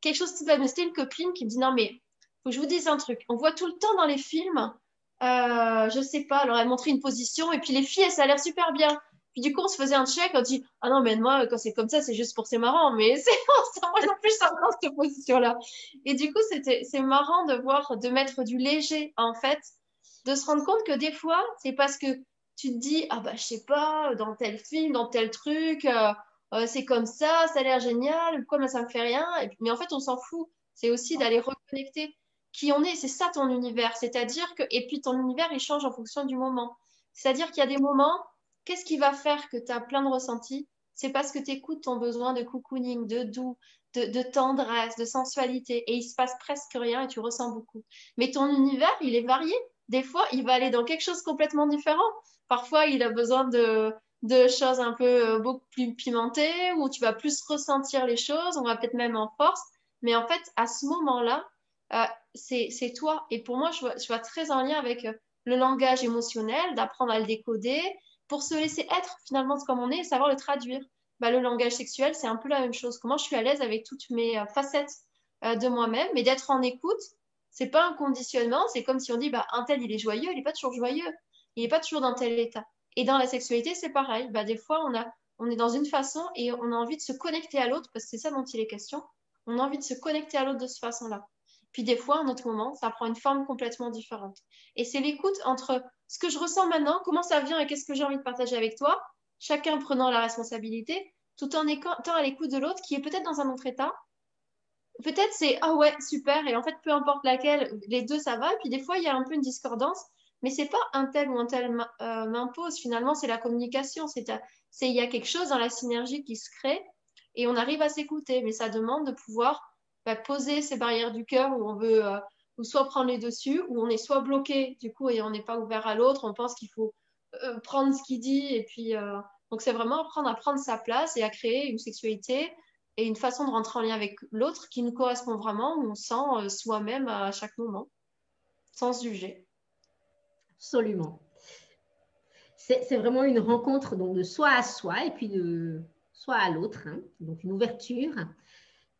quelque chose de C'était une copine qui me dit non, mais faut que je vous dise un truc. On voit tout le temps dans les films, euh, je sais pas, alors elle montrait une position et puis les filles, ça a l'air super bien. Puis du coup, on se faisait un check, on dit ah non, mais moi, quand c'est comme ça, c'est juste pour c'est marrant, mais [LAUGHS] c'est moi non plus, ça cette position-là. Et du coup, c'est marrant de voir, de mettre du léger en fait, de se rendre compte que des fois, c'est parce que tu te dis ah bah je sais pas, dans tel film, dans tel truc. Euh, euh, c'est comme ça, ça a l'air génial, pourquoi ça me fait rien Mais en fait, on s'en fout. C'est aussi d'aller reconnecter qui on est. C'est ça ton univers. C'est-à-dire que, et puis ton univers, il change en fonction du moment. C'est-à-dire qu'il y a des moments, qu'est-ce qui va faire que tu as plein de ressentis? C'est parce que tu écoutes ton besoin de cocooning, de doux, de, tendresse, de sensualité. Et il se passe presque rien et tu ressens beaucoup. Mais ton univers, il est varié. Des fois, il va aller dans quelque chose complètement différent. Parfois, il a besoin de, de choses un peu euh, beaucoup plus pimentées, où tu vas plus ressentir les choses, on va peut-être même en force. Mais en fait, à ce moment-là, euh, c'est toi. Et pour moi, je vois, je vois, très en lien avec euh, le langage émotionnel, d'apprendre à le décoder, pour se laisser être finalement comme on est et savoir le traduire. Bah, le langage sexuel, c'est un peu la même chose. Comment je suis à l'aise avec toutes mes facettes de moi-même, mais d'être en écoute, c'est pas un conditionnement. C'est comme si on dit, bah, un tel, il est joyeux, il n'est pas toujours joyeux. Il n'est pas toujours dans tel état. Et dans la sexualité, c'est pareil. Bah, des fois, on, a, on est dans une façon et on a envie de se connecter à l'autre, parce que c'est ça dont il est question. On a envie de se connecter à l'autre de cette façon-là. Puis des fois, un autre moment, ça prend une forme complètement différente. Et c'est l'écoute entre ce que je ressens maintenant, comment ça vient et qu'est-ce que j'ai envie de partager avec toi, chacun prenant la responsabilité, tout en étant à l'écoute de l'autre qui est peut-être dans un autre état. Peut-être c'est ah ouais, super, et en fait, peu importe laquelle, les deux ça va. Et puis des fois, il y a un peu une discordance mais c'est pas un tel ou un tel euh, m'impose. Finalement, c'est la communication. C'est il y a quelque chose dans la synergie qui se crée et on arrive à s'écouter. Mais ça demande de pouvoir bah, poser ces barrières du cœur où on veut euh, ou soit prendre les dessus, ou on est soit bloqué du coup et on n'est pas ouvert à l'autre. On pense qu'il faut euh, prendre ce qu'il dit et puis donc c'est vraiment apprendre à prendre sa place et à créer une sexualité et une façon de rentrer en lien avec l'autre qui nous correspond vraiment, où on sent soi-même à chaque moment, sans juger. Absolument. C'est vraiment une rencontre donc, de soi à soi et puis de soi à l'autre, hein. donc une ouverture.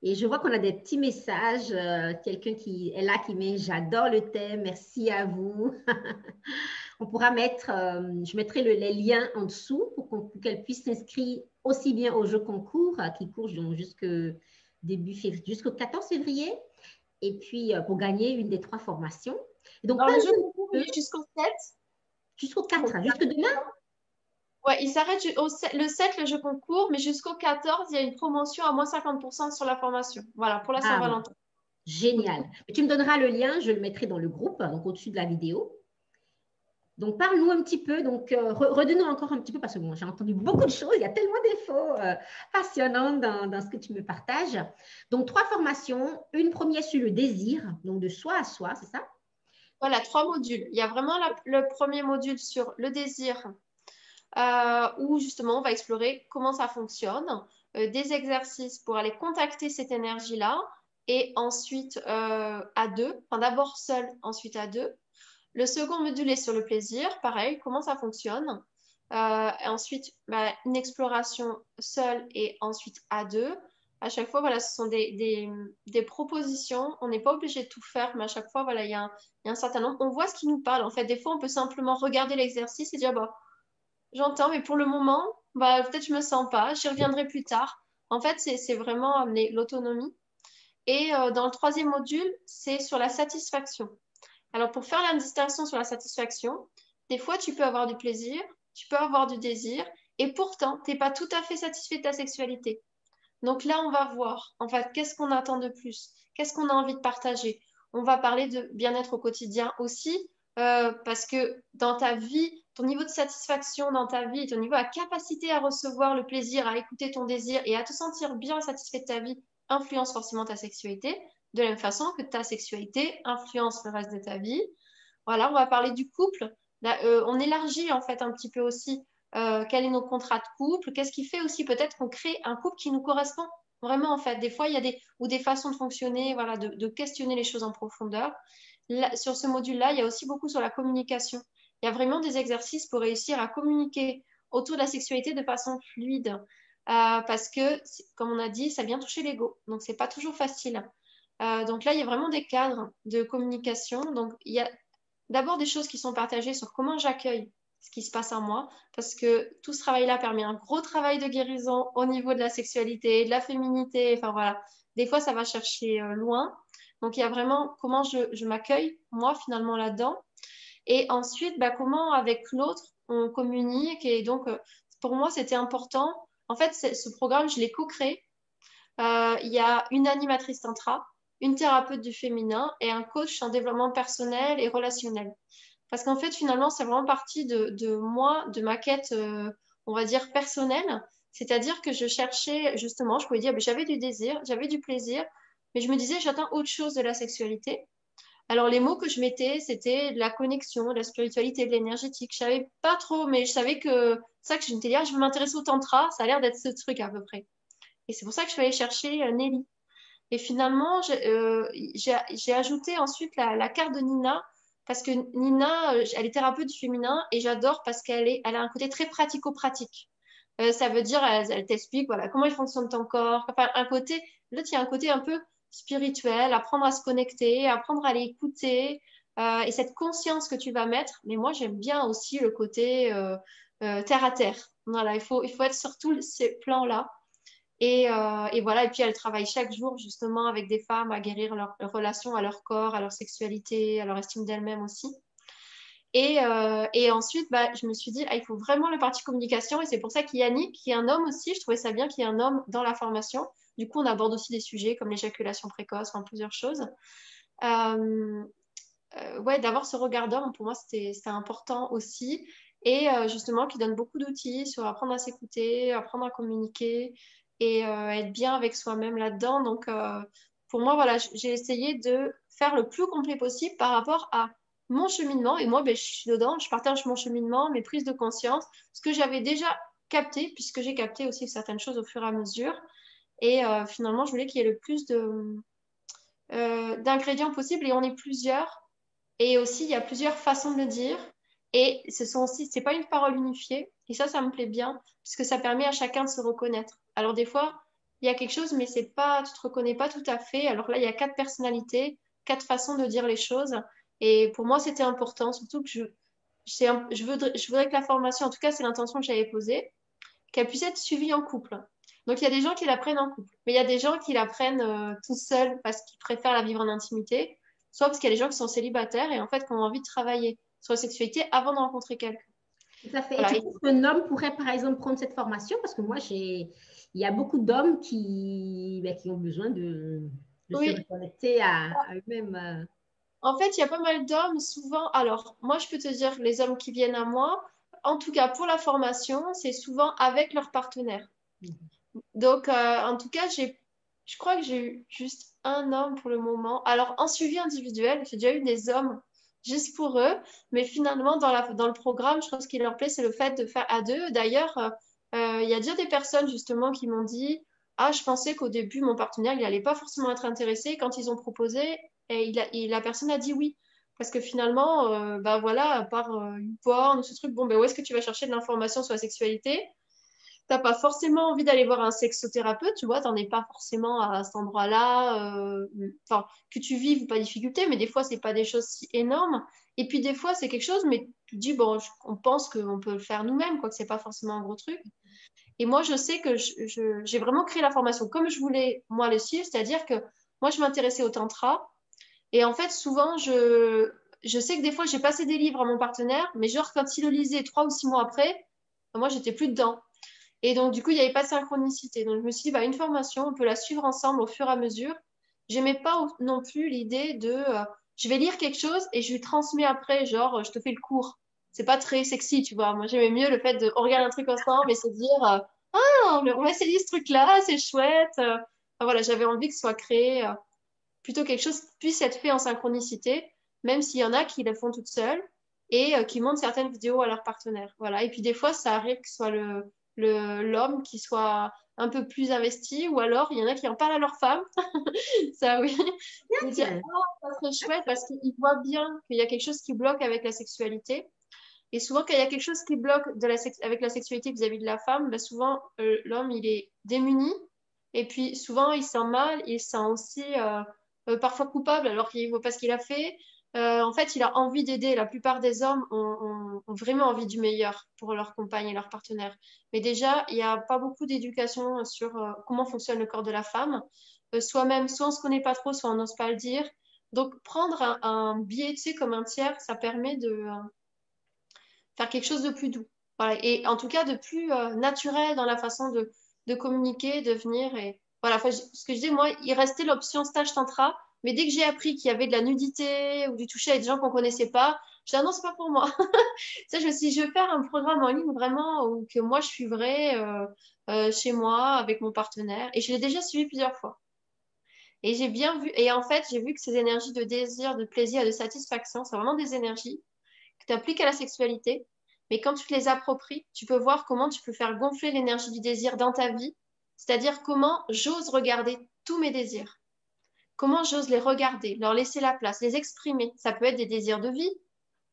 Et je vois qu'on a des petits messages. Euh, quelqu'un qui est là qui met J'adore le thème, merci à vous. [LAUGHS] On pourra mettre, euh, je mettrai le, les liens en dessous pour qu'elle puisse s'inscrire aussi bien au jeu concours euh, qui court jusqu'au début jusqu'au 14 février et puis pour gagner une des trois formations. Donc, jusqu'au 7 Jusqu'au 4, jusqu'à demain Ouais, il s'arrête le 7, le jeu concours, mais jusqu'au 14, il y a une promotion à moins 50% sur la formation. Voilà, pour la ah, Saint-Valentin. génial. Tu me donneras le lien, je le mettrai dans le groupe, donc au-dessus de la vidéo. Donc, parle-nous un petit peu. Donc, euh, redonnons encore un petit peu, parce que bon, j'ai entendu beaucoup de choses. Il y a tellement d'infos euh, passionnantes dans, dans, ce que tu me partages. Donc, trois formations. Une première sur le désir, donc de soi à soi, c'est ça? Voilà, trois modules. Il y a vraiment le premier module sur le désir, euh, où justement on va explorer comment ça fonctionne, euh, des exercices pour aller contacter cette énergie-là, et ensuite euh, à deux, enfin d'abord seul, ensuite à deux. Le second module est sur le plaisir, pareil, comment ça fonctionne. ensuite, bah, une exploration seule et ensuite à deux. À chaque fois, voilà, ce sont des, des, des propositions. On n'est pas obligé de tout faire, mais à chaque fois, voilà, il y, y a un certain nombre. On voit ce qui nous parle. En fait, des fois, on peut simplement regarder l'exercice et dire, bah, j'entends, mais pour le moment, bah, peut-être je me sens pas, j'y reviendrai plus tard. En fait, c'est vraiment amener l'autonomie. Et euh, dans le troisième module, c'est sur la satisfaction. Alors, pour faire la distinction sur la satisfaction, des fois, tu peux avoir du plaisir, tu peux avoir du désir, et pourtant, tu n'es pas tout à fait satisfait de ta sexualité. Donc là, on va voir, en fait, qu'est-ce qu'on attend de plus? Qu'est-ce qu'on a envie de partager? On va parler de bien-être au quotidien aussi, euh, parce que dans ta vie, ton niveau de satisfaction dans ta vie, ton niveau de capacité à recevoir le plaisir, à écouter ton désir et à te sentir bien satisfait de ta vie influence forcément ta sexualité, de la même façon que ta sexualité influence le reste de ta vie. Voilà, on va parler du couple. Euh, on élargit en fait un petit peu aussi euh, quel est notre contrat de couple, qu'est-ce qui fait aussi peut-être qu'on crée un couple qui nous correspond vraiment en fait? Des fois, il y a des ou des façons de fonctionner, voilà, de, questionner les choses en profondeur. sur ce module-là, il y a aussi beaucoup sur la communication il y a vraiment des exercices pour réussir à communiquer autour de la sexualité de façon fluide. Euh, parce que, comme on a dit, ça vient toucher l'ego. Donc, c'est pas toujours facile. Euh, donc là, il y a vraiment des cadres de communication. Donc, il y a d'abord des choses qui sont partagées sur comment j'accueille ce qui se passe en moi, parce que tout ce travail-là permet un gros travail de guérison au niveau de la sexualité, de la féminité. Enfin voilà, des fois, ça va chercher euh, loin. Donc, il y a vraiment comment je, m'accueille, moi, finalement, là-dedans. Et ensuite, bah, comment avec l'autre on communique. Et donc, euh, pour moi, c'était important. En fait, ce programme, je l'ai co-créé. Euh, il y a une animatrice tantra, une thérapeute du féminin et un coach en développement personnel et relationnel. Parce qu'en fait, finalement, c'est vraiment partie de, moi, de ma quête, euh, on va dire, personnelle. C'est-à-dire que je cherchais, justement, je pouvais dire, j'avais du désir, j'avais du plaisir, mais je me disais, j'attends autre chose de la sexualité. Alors, les mots que je mettais, c'était de la connexion, de la spiritualité, de l'énergétique. Je savais pas trop, mais je savais que ça que je m'étais dit, ah, je m'intéresser au tantra, ça a l'air d'être ce truc à peu près. Et c'est pour ça que je suis allée chercher euh, Nelly. Et finalement, j'ai euh, ajouté ensuite la, carte de Nina, parce que Nina, euh, elle est thérapeute féminin, et j'adore parce qu'elle elle a un côté très pratico-pratique. ça veut dire, elle, elle t'explique voilà, comment il fonctionne ton corps. Enfin, un côté, là, il y a un côté un peu spirituel, apprendre à se connecter, apprendre à l'écouter euh, et cette conscience que tu vas mettre. Mais moi, j'aime bien aussi le côté euh, euh, terre à terre. Voilà, il faut, il faut être sur tous ces plans-là. Et, et, voilà, et puis elle travaille chaque jour justement avec des femmes à guérir leur, relation à leur corps, à leur sexualité, à leur estime d'elles-mêmes aussi. Et, et, ensuite, bah, je me suis dit, ah, il faut vraiment la partie communication. Et c'est pour ça qu'Yannick, qui est un homme aussi, je trouvais ça bien qu'il y ait un homme dans la formation. Du coup, on aborde aussi des sujets comme l'éjaculation précoce, enfin plusieurs choses. Euh, euh, ouais, d'avoir ce regard d'homme, pour moi, c'était important aussi. Et euh, justement, qui donne beaucoup d'outils sur apprendre à s'écouter, apprendre à communiquer et être bien avec soi-même là-dedans. Donc, pour moi, voilà, j'ai essayé de faire le plus complet possible par rapport à mon cheminement. Et moi, ben, je suis dedans, je partage mon cheminement, mes prises de conscience, ce que j'avais déjà capté, puisque j'ai capté aussi certaines choses au fur et à mesure. Et finalement, je voulais qu'il y ait le plus de, d'ingrédients possibles et on est plusieurs. Et aussi, il y a plusieurs façons de le dire. Et ce sont aussi, c'est pas une parole unifiée. Et ça, ça me plaît bien, puisque ça permet à chacun de se reconnaître. Alors, des fois, il y a quelque chose, mais c'est pas, tu te reconnais pas tout à fait. Alors là, il y a quatre personnalités, quatre façons de dire les choses. Et pour moi, c'était important, surtout que je, voudrais, que la formation, en tout cas, c'est l'intention que j'avais posée, qu'elle puisse être suivie en couple. Donc, il y a des gens qui l'apprennent en couple, mais il y a des gens qui l'apprennent euh, tout seuls parce qu'ils préfèrent la vivre en intimité, soit parce qu'il y a des gens qui sont célibataires et en fait qui ont envie de travailler sur la sexualité avant de rencontrer quelqu'un. Tout à fait. Et tu penses qu'un homme pourrait, par exemple, prendre cette formation? Parce que moi, j'ai, il y a beaucoup d'hommes qui, ben, qui ont besoin de, se reconnecter à, eux-mêmes. Euh. En fait, il y a pas mal d'hommes, souvent. Alors, moi, je peux te dire, les hommes qui viennent à moi, en tout cas pour la formation, c'est souvent avec leur partenaire. Mhm. Donc, euh, en tout cas, j'ai, je crois que j'ai eu juste un homme pour le moment. Alors, en suivi individuel, j'ai déjà eu des hommes juste pour eux, mais finalement, dans, le programme, je que ce qui leur plaît, c'est le fait de faire à deux. D'ailleurs, euh, euh, il y a déjà des personnes justement qui m'ont dit Ah, je pensais qu'au début, mon partenaire, il n'allait pas forcément être intéressé. Quand ils ont proposé, et, la personne a dit oui. Parce que finalement, euh, bah voilà, à part une porn ou ce truc, bon, ben où est-ce que tu vas chercher de l'information sur la sexualité? T'as pas forcément envie d'aller voir un sexothérapeute, tu vois, t'en es pas forcément à cet endroit-là, euh, que tu vives ou pas difficulté, mais des fois, c'est pas des choses si énormes. Et puis, des fois, c'est quelque chose, mais tu dis, bon, on pense qu'on peut le faire nous-mêmes, quoi, que c'est pas forcément un gros truc. Et moi, je sais que j'ai vraiment créé la formation comme je voulais, moi, le suivre, c'est-à-dire que moi, je m'intéressais au tantra. Et en fait, souvent, je, je sais que des fois, j'ai passé des livres à mon partenaire, mais genre, quand il le lisait trois ou six mois après, moi, j'étais plus dedans. Et donc, du coup, il n'y avait pas de synchronicité. Donc, je me suis dit, bah, une formation, on peut la suivre ensemble au fur et à mesure. J'aimais pas non plus l'idée de euh, je vais lire quelque chose et je lui transmets après, genre, je te fais le cours. C'est pas très sexy, tu vois. Moi, j'aimais mieux le fait de regarder un truc ensemble et se dire euh, ah, on va essayer ce truc-là, c'est chouette. Enfin, voilà, j'avais envie que ce soit créé euh, plutôt quelque chose puisse être fait en synchronicité, même s'il y en a qui le font toutes seules et qui montrent certaines vidéos à leurs partenaires. Voilà. Et puis des fois, ça arrive que ce soit le, l'homme qui soit un peu plus investi ou alors il y en a qui en parlent à leur femme [LAUGHS] ça oui. Oh, ça serait chouette parce qu'ils voient bien qu'il y a quelque chose qui bloque avec la sexualité. Et souvent quand il y a quelque chose qui bloque de la avec la sexualité vis-à-vis de la femme ben souvent euh, l'homme il est démuni. Et puis souvent il sent mal il sent aussi euh, euh, parfois coupable alors qu'il ne voit pas ce qu'il a fait euh, en fait, il a envie d'aider. La plupart des hommes ont, vraiment envie du meilleur pour leur compagne et leur partenaire. Mais déjà, il n'y a pas beaucoup d'éducation sur euh, comment fonctionne le corps de la femme. Euh, Soi-même, soit on ne se connaît pas trop, soit on n'ose pas le dire. Donc, prendre un, biais, tu sais, comme un tiers, ça permet de faire quelque chose de plus doux. Et en tout cas, de plus naturel dans la façon de, communiquer, de venir. Et voilà, ce que je dis, moi, il restait l'option stage tantra mais dès que j'ai appris qu'il y avait de la nudité ou du toucher avec des gens qu'on connaissait pas, je dis ah non, c'est pas pour moi. [LAUGHS] ça, je me suis dit, je vais faire un programme en ligne vraiment où que moi je suivrai euh, euh, chez moi avec mon partenaire. Et je l'ai déjà suivi plusieurs fois. Et j'ai bien vu, et en fait, j'ai vu que ces énergies de désir, de plaisir de satisfaction, c'est vraiment des énergies que tu appliques à la sexualité. Mais quand tu te les appropries, tu peux voir comment tu peux faire gonfler l'énergie du désir dans ta vie. C'est-à-dire comment j'ose regarder tous mes désirs. Comment j'ose les regarder, leur laisser la place, les exprimer? Ça peut être des désirs de vie.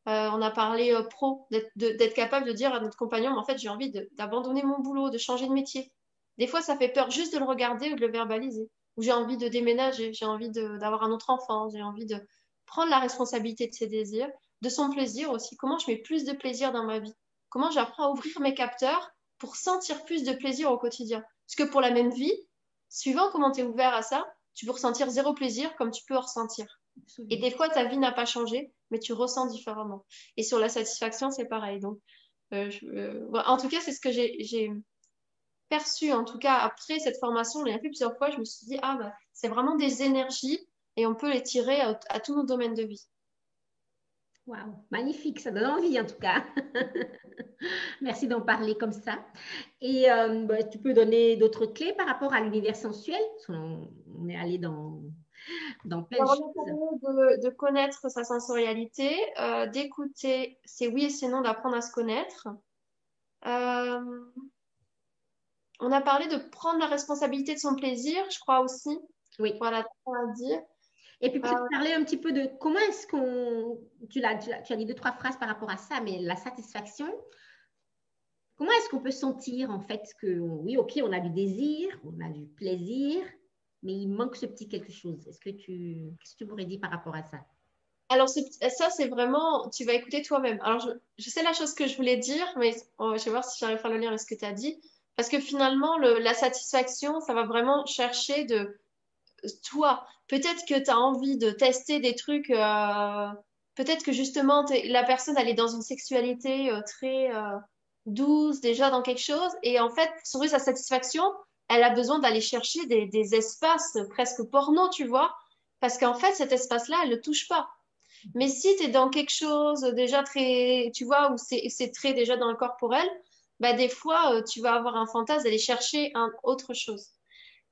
Euh, on a parlé euh, pro, d'être capable de dire à notre compagnon, en fait, j'ai envie d'abandonner mon boulot, de changer de métier. Des fois, ça fait peur juste de le regarder ou de le verbaliser. Ou j'ai envie de déménager, j'ai envie d'avoir un autre enfant, j'ai envie de prendre la responsabilité de ses désirs, de son plaisir aussi. Comment je mets plus de plaisir dans ma vie? Comment j'apprends à ouvrir mes capteurs pour sentir plus de plaisir au quotidien? Parce que pour la même vie, suivant comment tu es ouvert à ça, tu peux ressentir zéro plaisir comme tu peux en ressentir. Et des fois, ta vie n'a pas changé, mais tu ressens différemment. Et sur la satisfaction, c'est pareil. Donc, euh, euh, en tout cas, c'est ce que j'ai perçu. En tout cas, après cette formation, on l'a fait plusieurs fois. Je me suis dit, ah, bah, c'est vraiment des énergies et on peut les tirer à, tous nos domaines de vie. Waouh, magnifique, ça donne envie en tout cas. [LAUGHS] Merci d'en parler comme ça. Et euh, bah, tu peux donner d'autres clés par rapport à l'univers sensuel on, est allé dans, dans plein de choses. De, de, connaître sa sensorialité, euh, d'écouter c'est oui et c'est non, d'apprendre à se connaître. Euh, on a parlé de prendre la responsabilité de son plaisir, je crois aussi. Oui. Voilà, à dire. Et puis, peut-être parler un petit peu de comment est-ce qu'on. Tu, as dit deux, trois phrases par rapport à ça, mais la satisfaction. Comment est-ce qu'on peut sentir en fait que, oui, ok, on a du désir, on a du plaisir, mais il manque ce petit quelque chose Est-ce que tu. Qu'est-ce que tu m'aurais dit par rapport à ça? Alors, ça, c'est vraiment, tu vas écouter toi-même. Alors, je, sais la chose que je voulais dire, mais je vais voir si j'arrive à le avec ce que tu as dit? Parce que finalement, la satisfaction, ça va vraiment chercher de toi. Peut-être que tu as envie de tester des trucs. Euh, peut-être que justement, la personne, elle est dans une sexualité euh, très euh, douce, déjà dans quelque chose. Et en fait, pour trouver sa satisfaction, elle a besoin d'aller chercher des, espaces presque porno, tu vois. Parce qu'en fait, cet espace-là, elle ne le touche pas. Mais si tu es dans quelque chose déjà très, tu vois, où c'est très déjà dans le corporel, bah, des fois, tu vas avoir un fantasme d'aller chercher un, autre chose.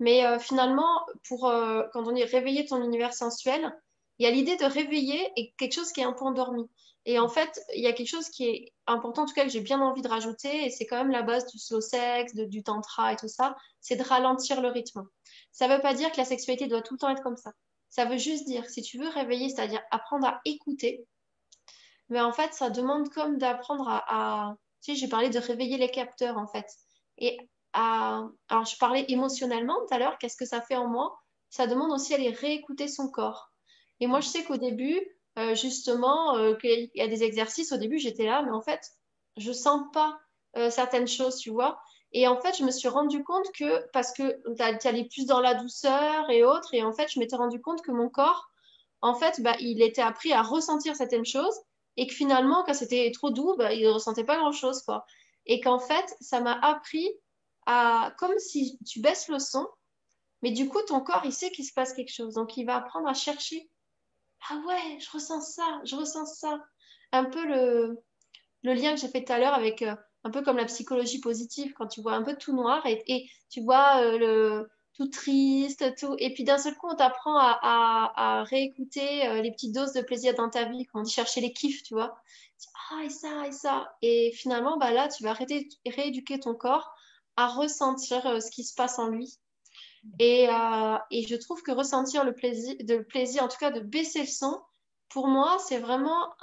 Mais euh, finalement, pour, euh, quand on dit réveiller ton univers sensuel, il y a l'idée de réveiller et quelque chose qui est un peu endormi. Et en fait, il y a quelque chose qui est important, en tout cas, que j'ai bien envie de rajouter, et c'est quand même la base du slow sex, du tantra et tout ça, c'est de ralentir le rythme. Ça ne veut pas dire que la sexualité doit tout le temps être comme ça. Ça veut juste dire, si tu veux réveiller, c'est-à-dire apprendre à écouter, mais en fait, ça demande comme d'apprendre à, Tu sais, j'ai parlé de réveiller les capteurs, en fait. Et Alors, je parlais émotionnellement tout à l'heure, qu'est-ce que ça fait en moi? Ça demande aussi à aller réécouter son corps. Et moi, je sais qu'au début, euh, justement, euh, qu'il y a des exercices, au début, j'étais là, mais en fait, je sens pas euh, certaines choses, tu vois. Et en fait, je me suis rendu compte que, parce que tu allais plus dans la douceur et autres, et en fait, je m'étais rendu compte que mon corps, en fait, bah, il était appris à ressentir certaines choses, et que finalement, quand c'était trop doux, bah, il ne ressentait pas grand-chose, quoi. Et qu'en fait, ça m'a appris comme si tu baisses le son, mais du coup, ton corps, il sait qu'il se passe quelque chose, donc il va apprendre à chercher. Ah ouais, je ressens ça, je ressens ça. Un peu le, le lien que j'ai fait tout à l'heure avec... Euh, un peu comme la psychologie positive, quand tu vois un peu tout noir et, tu vois euh, le, tout triste, tout. Et puis d'un seul coup, on t'apprend à, réécouter euh, les petites doses de plaisir dans ta vie, quand on dit chercher les kiffs, tu vois. Ah, et ça, et ça. Et finalement, bah là, tu vas rééduquer ton corps à ressentir euh, ce qui se passe en lui. Et, et, je trouve que ressentir le plaisir, de plaisir, en tout cas de baisser le son, pour moi, c'est vraiment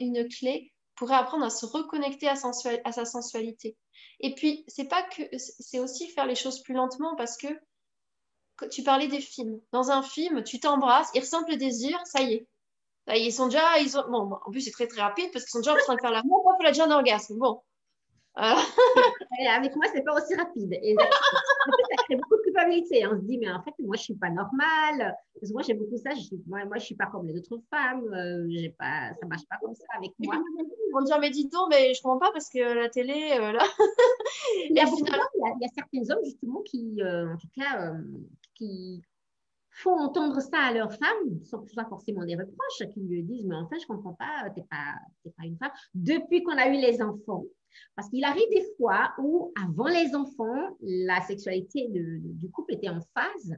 une clé pour apprendre à se reconnecter à, sa sensualité. Et puis, c'est pas que, c'est aussi faire les choses plus lentement parce que tu parlais des films. Dans un film, tu t'embrasses, ils ressentent le désir, ça y est. Ils sont déjà, ils ont, bon, en plus c'est très très rapide parce qu'ils sont déjà en train de faire l'amour, il a déjà un orgasme. Bon, [LAUGHS] avec moi, c'est pas aussi rapide. Et ça crée beaucoup de culpabilité. On se dit, mais en fait, moi, je suis pas normale. Parce que moi, j'ai beaucoup ça. Je moi, moi, je suis pas comme les autres femmes. Euh, j'ai pas, ça marche pas comme ça avec moi. Ils vont dire, mais dis donc, mais je comprends pas parce que la télé, euh, là. il, y a il, y a, certains hommes, justement, qui, euh, en tout cas, qui font entendre ça à leurs femmes, sans que ce soit forcément des reproches, qui lui disent, mais en fait, je comprends pas, t'es pas, pas une femme. Depuis qu'on a eu les enfants, parce qu'il arrive des fois où, avant les enfants, la sexualité du couple était en phase.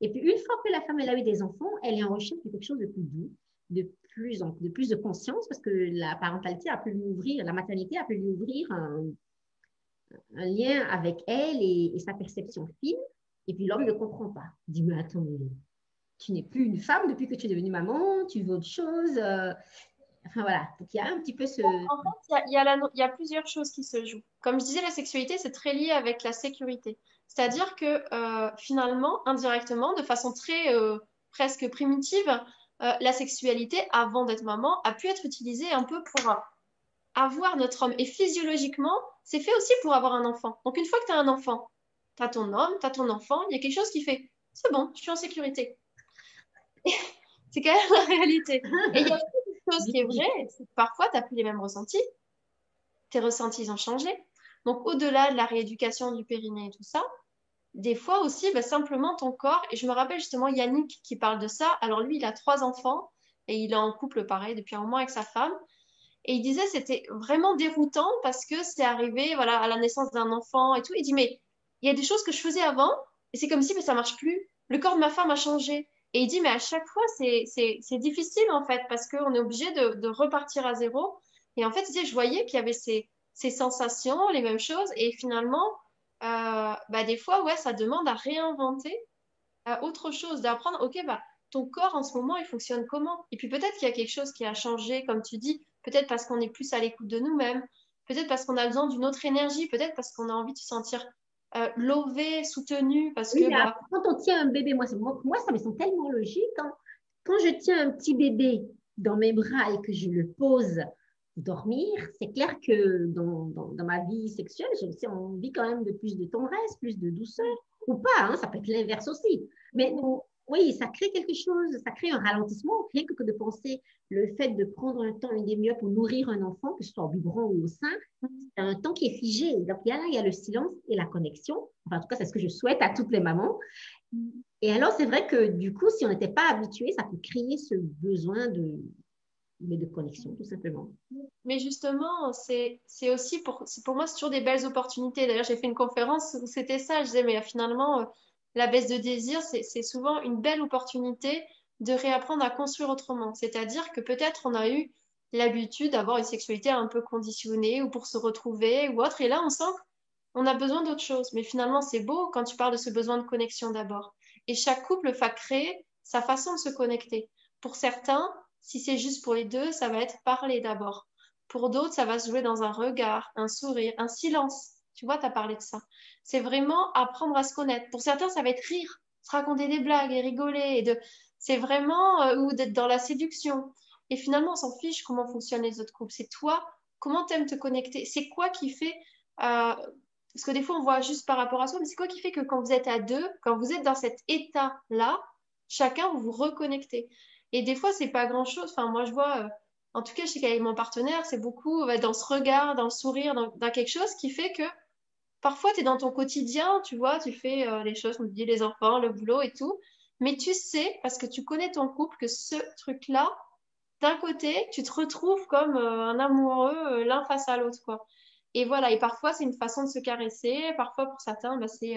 Et puis, une fois que la femme a eu des enfants, elle est en recherche de quelque chose de plus doux, de plus, de plus de conscience, parce que la parentalité a pu lui ouvrir, la maternité a pu lui ouvrir un, lien avec elle et, sa perception fine. Et puis, l'homme ne comprend pas. Il dit, mais attends, tu n'es plus une femme depuis que tu es devenue maman, tu veux autre chose. Enfin voilà, donc il y a un petit peu ce... En fait, il y a, il y a, plusieurs choses qui se jouent. Comme je disais, la sexualité, c'est très lié avec la sécurité. C'est-à-dire que euh, finalement, indirectement, de façon très euh, presque primitive, euh, la sexualité, avant d'être maman, a pu être utilisée un peu pour avoir notre homme. Et physiologiquement, c'est fait aussi pour avoir un enfant. Donc une fois que tu as un enfant, tu as ton homme, tu as ton enfant, il y a quelque chose qui fait, c'est bon, je suis en sécurité. [LAUGHS] c'est quand même la réalité. Et il y a chose qui est vraie, c'est que parfois, tu n'as plus les mêmes ressentis. Tes ressentis, ils ont changé. Donc, au-delà de la rééducation du périnée et tout ça, des fois aussi, bah, simplement ton corps, et je me rappelle justement Yannick qui parle de ça. Alors, lui, il a trois enfants et il est en couple pareil depuis un moment avec sa femme. Et il disait c'était vraiment déroutant parce que c'est arrivé voilà, à la naissance d'un enfant et tout. Il dit mais il y a des choses que je faisais avant et c'est comme si mais ça marche plus. Le corps de ma femme a changé. Et il dit, mais à chaque fois, c'est difficile en fait, parce qu'on est obligé de, repartir à zéro. Et en fait, je voyais qu'il y avait ces, sensations, les mêmes choses. Et finalement, bah, des fois, ouais, ça demande à réinventer autre chose, d'apprendre, ok, bah, ton corps en ce moment, il fonctionne comment? Et puis peut-être qu'il y a quelque chose qui a changé, comme tu dis, peut-être parce qu'on est plus à l'écoute de nous-mêmes, peut-être parce qu'on a besoin d'une autre énergie, peut-être parce qu'on a envie de se sentir euh, lové, soutenu, parce que... Bah quand on tient un bébé, moi, moi, ça me semble tellement logique. Hein. Quand je tiens un petit bébé dans mes bras et que je le pose dormir, c'est clair que dans, dans, ma vie sexuelle, j'ai aussi envie quand même de plus de tendresse, plus de douceur, ou pas, hein, ça peut être l'inverse aussi. Mais oui, ça crée quelque chose, ça crée un ralentissement, rien que de penser le fait de prendre un temps, une demi-heure pour nourrir un enfant, que ce soit au biberon ou au sein, c'est un temps qui est figé. Donc, il y a là, il y a le silence et la connexion. Enfin, en tout cas, c'est ce que je souhaite à toutes les mamans. Et alors, c'est vrai que du coup, si on n'était pas habitué, ça peut créer ce besoin de, de connexion, tout simplement. Mais justement, c'est aussi pour, pour moi, c'est toujours des belles opportunités. D'ailleurs, j'ai fait une conférence où c'était ça. Je disais, mais finalement, euh, la baisse de désir, c'est souvent une belle opportunité de réapprendre à construire autrement. C'est-à-dire que peut-être on a eu l'habitude d'avoir une sexualité un peu conditionnée ou pour se retrouver ou autre. Et là, on sent qu'on a besoin d'autre chose. Mais finalement, c'est beau quand tu parles de ce besoin de connexion d'abord. Et chaque couple va créer sa façon de se connecter. Pour certains, si c'est juste pour les deux, ça va être parler d'abord. Pour d'autres, ça va se jouer dans un regard, un sourire, un silence. Tu vois, tu as parlé de ça. C'est vraiment apprendre à se connaître. Pour certains, ça va être rire, se raconter des blagues et rigoler. Et de... C'est vraiment, euh, ou d'être dans la séduction. Et finalement, on s'en fiche comment fonctionnent les autres couples. C'est toi, comment tu aimes te connecter? C'est quoi qui fait. Euh, parce que des fois, on voit juste par rapport à soi, mais c'est quoi qui fait que quand vous êtes à deux, quand vous êtes dans cet état-là, chacun, vous vous reconnectez? Et des fois, c'est pas grand-chose. Enfin, moi, je vois. Euh, en tout cas, je sais qu'avec mon partenaire, c'est beaucoup dans ce regard, dans le sourire, dans quelque chose qui fait que Parfois, tu es dans ton quotidien, tu vois, tu fais euh, les choses, on dit les enfants, le boulot et tout. Mais tu sais, parce que tu connais ton couple, que ce truc-là, d'un côté, tu te retrouves comme euh, un amoureux euh, l'un face à l'autre, quoi. Et voilà, et parfois, c'est une façon de se caresser. Parfois, pour certains, bah, c'est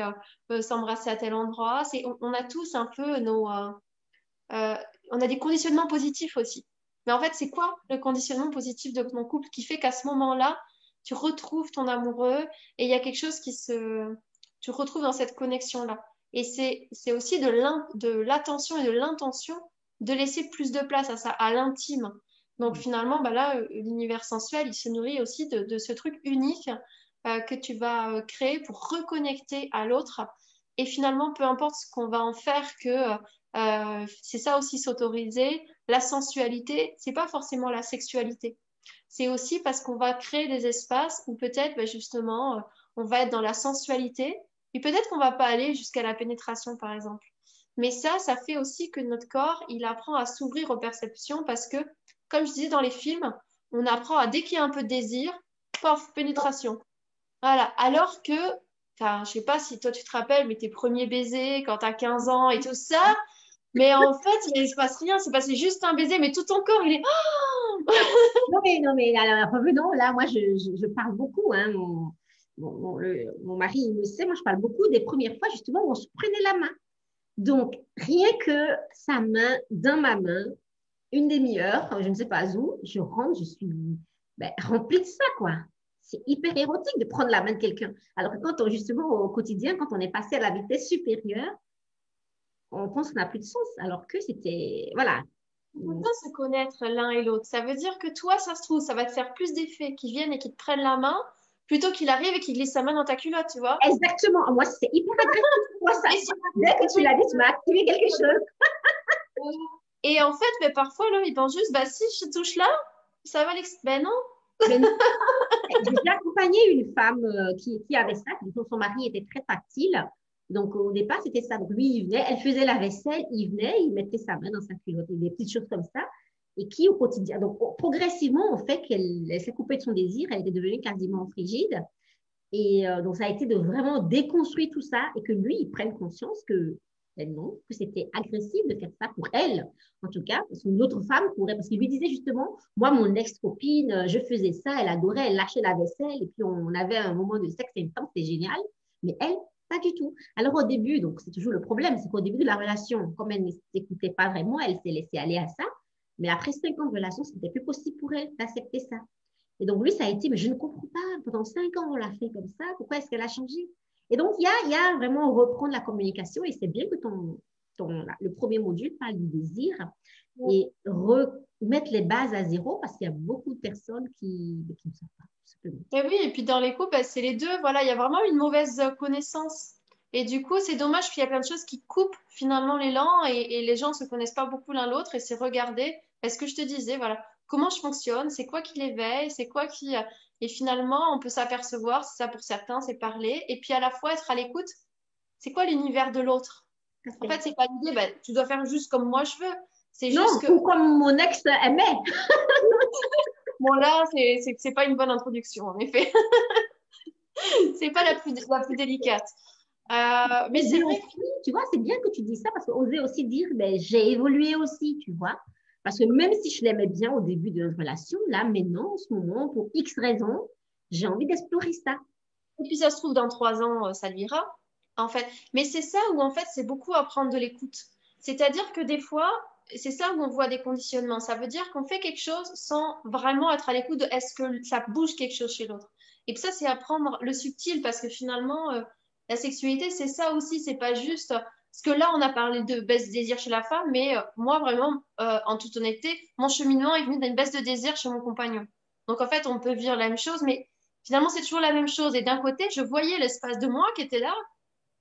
s'embrasser à tel endroit. C'est, on, a tous un peu nos... on a des conditionnements positifs aussi. Mais en fait, c'est quoi le conditionnement positif de ton couple qui fait qu'à ce moment-là, tu retrouves ton amoureux et il y a quelque chose qui se... Tu retrouves dans cette connexion-là. Et c'est aussi de l'attention et de l'intention de laisser plus de place à ça, à l'intime. Donc finalement, bah là, euh, l'univers sensuel, il se nourrit aussi de, ce truc unique euh, que tu vas euh, créer pour reconnecter à l'autre. Et finalement, peu importe ce qu'on va en faire, que c'est ça aussi s'autoriser. La sensualité, c'est pas forcément la sexualité c'est aussi parce qu'on va créer des espaces où peut-être bah, justement euh, on va être dans la sensualité et peut-être qu'on va pas aller jusqu'à la pénétration par exemple. Mais ça, ça fait aussi que notre corps, il apprend à s'ouvrir aux perceptions parce que, comme je disais dans les films, on apprend à, dès qu'il y a un peu de désir, pof, pénétration. Voilà. Alors que, enfin, je sais pas si toi tu te rappelles, mais tes premiers baisers quand tu as 15 ans et tout ça, mais en fait, il ne se passe rien, c'est passé juste un baiser, mais tout ton corps, il est. [LAUGHS] non, mais, non, mais alors, revenons, là, moi, je, je, parle beaucoup. Hein, mon, mon, mon, mari, il me sait, moi, je parle beaucoup des premières fois, justement, où on se prenait la main. Donc, rien que sa main dans ma main, une demi-heure, je ne sais pas où, je rentre, je suis ben, remplie de ça, quoi. C'est hyper érotique de prendre la main de quelqu'un. Alors que quand on, justement, au quotidien, quand on est passé à la vitesse supérieure, on pense qu'on n'a plus de sens, alors que c'était, voilà. On peut se connaître l'un et l'autre. Ça veut dire que toi, ça se trouve, ça va te faire plus d'effet qu'ils viennent et qu'ils te prennent la main plutôt qu'il arrive et qu'il glisse sa main dans ta culotte, tu vois. Exactement. Moi, c'est hyper agressif. Moi, ça, dès que tu l'as dit, tu m'as activé quelque chose. et en fait, mais parfois, là, ils pensent juste, bah si je touche là, ça va l'ex... Ben non. [LAUGHS] J'ai accompagné une femme euh, qui, qui, avait ça, dont son mari était très tactile. Donc, au départ, c'était ça. Donc, lui, il venait, elle faisait la vaisselle, il venait, il mettait sa main dans sa culotte, des petites choses comme ça. Et qui, au quotidien, donc, progressivement, on fait qu'elle s'est coupée de son désir, elle était devenue quasiment frigide. Et euh, donc, ça a été de vraiment déconstruire tout ça et que lui, il prenne conscience que non, que c'était agressif de faire ça pour elle, en tout cas, parce qu'une autre femme pourrait, parce qu'il lui disait justement, moi, mon ex-copine, je faisais ça, elle adorait, elle lâchait la vaisselle, et puis on avait un moment de sexe intense, c'était génial, mais elle, pas du tout. Alors au début, donc c'est toujours le problème, c'est qu'au début de la relation, comme elle ne s'écoutait pas vraiment, elle s'est laissée aller à ça. Mais après cinq ans de relation, c'était plus possible pour elle d'accepter ça. Et donc lui, ça a été, mais je ne comprends pas, pendant cinq ans, on l'a fait comme ça, pourquoi est-ce qu'elle a changé? Et donc, il y a, y a vraiment reprendre la communication et c'est bien que ton, ton, le premier module parle du désir et remettre les bases à zéro parce qu'il y a beaucoup de personnes qui, qui ne savent pas. Et oui, et puis dans les couples, bah, c'est les deux. Voilà, il y a vraiment une mauvaise connaissance. Et du coup, c'est dommage qu'il y a plein de choses qui coupent finalement l'élan et, et les gens ne se connaissent pas beaucoup l'un l'autre et c'est regarder. Est-ce que je te disais, voilà, comment je fonctionne, c'est quoi qui l'éveille, c'est quoi qui... Et finalement, on peut s'apercevoir, c'est ça pour certains, c'est parler, et puis à la fois être à l'écoute, c'est quoi l'univers de l'autre? En fait, c'est pas l'idée, bah, tu dois faire juste comme moi je veux. C'est juste que... ou comme mon ex aimait. [LAUGHS] bon, là, c'est pas une bonne introduction, en effet. [LAUGHS] c'est pas la plus, la plus délicate. Euh, mais c'est vrai. Tu vois, c'est bien que tu dis ça parce qu'oser aussi dire, ben, j'ai évolué aussi, tu vois. Parce que même si je l'aimais bien au début de notre relation, là, maintenant, en ce moment, pour X raisons, j'ai envie d'explorer ça. Et puis, ça se trouve, dans trois ans, euh, ça lui ira, en fait. Mais c'est ça où, en fait, c'est beaucoup apprendre de l'écoute. C'est-à-dire que des fois, c'est ça où on voit des conditionnements. Ça veut dire qu'on fait quelque chose sans vraiment être à l'écoute de est-ce que ça bouge quelque chose chez l'autre. Et ça, c'est apprendre le subtil parce que finalement, euh, la sexualité, c'est ça aussi. C'est pas juste parce que là, on a parlé de baisse de désir chez la femme, mais euh, moi, vraiment, euh, en toute honnêteté, mon cheminement est venu d'une baisse de désir chez mon compagnon. Donc, en fait, on peut vivre la même chose, mais finalement, c'est toujours la même chose. Et d'un côté, je voyais l'espace de moi qui était là.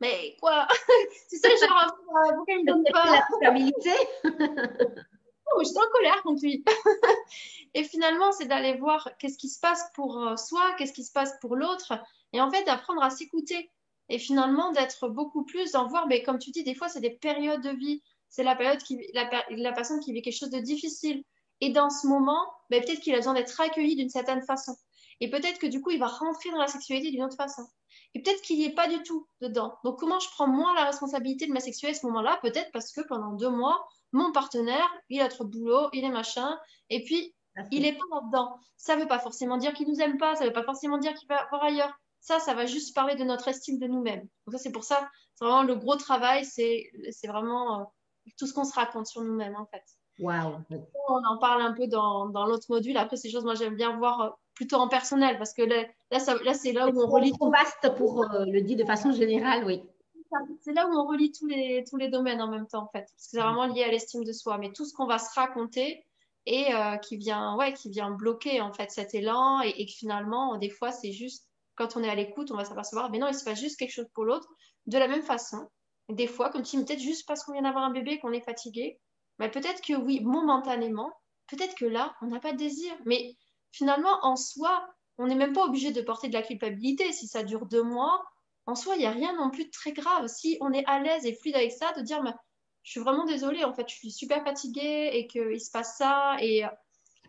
Mais quoi? [LAUGHS] C'est ça, genre, euh, pourquoi il me donne pas la stabilité [LAUGHS] oh, J'étais en colère contre lui. [LAUGHS] et finalement, c'est d'aller voir qu'est-ce qui se passe pour soi, qu'est-ce qui se passe pour l'autre. Et en fait, d'apprendre à s'écouter et finalement d'être beaucoup plus dans voir, mais comme tu dis, des fois, c'est des périodes de vie. C'est la période qui, la, la, personne qui vit quelque chose de difficile. Et dans ce moment, ben, peut-être qu'il a besoin d'être accueilli d'une certaine façon. Et peut-être que du coup, il va rentrer dans la sexualité d'une autre façon. Et peut-être qu'il n'y est pas du tout dedans. Donc, comment je prends moi la responsabilité de ma sexualité à ce moment-là? Peut-être parce que pendant deux mois, mon partenaire, il a trop de boulot, il est machin, et puis il n'est pas là-dedans. Ça ne veut pas forcément dire qu'il nous aime pas, ça ne veut pas forcément dire qu'il va voir ailleurs. Ça, ça va juste parler de notre estime de nous-mêmes. Donc ça, c'est pour ça, c'est vraiment le gros travail, c'est vraiment euh, tout ce qu'on se raconte sur nous-mêmes, en fait. Waouh. On en parle un peu dans, dans l'autre module. Après, ces choses, moi, j'aime bien voir euh, plutôt en personnel, parce que là, là, c'est là où on relie. trop vaste pour euh, le dire de façon générale, oui. C'est là où on relie tous les, tous les domaines en même temps, en fait. Parce que c'est vraiment lié à l'estime de soi. Mais tout ce qu'on va se raconter et qui, vient, ouais, qui vient bloquer, en fait, cet élan et, et que finalement, des fois, c'est juste quand on est à l'écoute, on va s'apercevoir, mais non, il se passe juste quelque chose pour l'autre. De la même façon, des fois, comme si peut-être juste parce qu'on vient d'avoir un bébé, qu'on est fatigué, mais peut-être que oui, momentanément, peut-être que là, on n'a pas de désir. Mais finalement, en soi, on n'est même pas obligé de porter de la culpabilité. Si ça dure deux mois, en soi, il n'y a rien non plus de très grave. Si on est à l'aise et fluide avec ça, de dire, je suis vraiment désolée, en fait, je suis super fatiguée et qu'il se passe ça.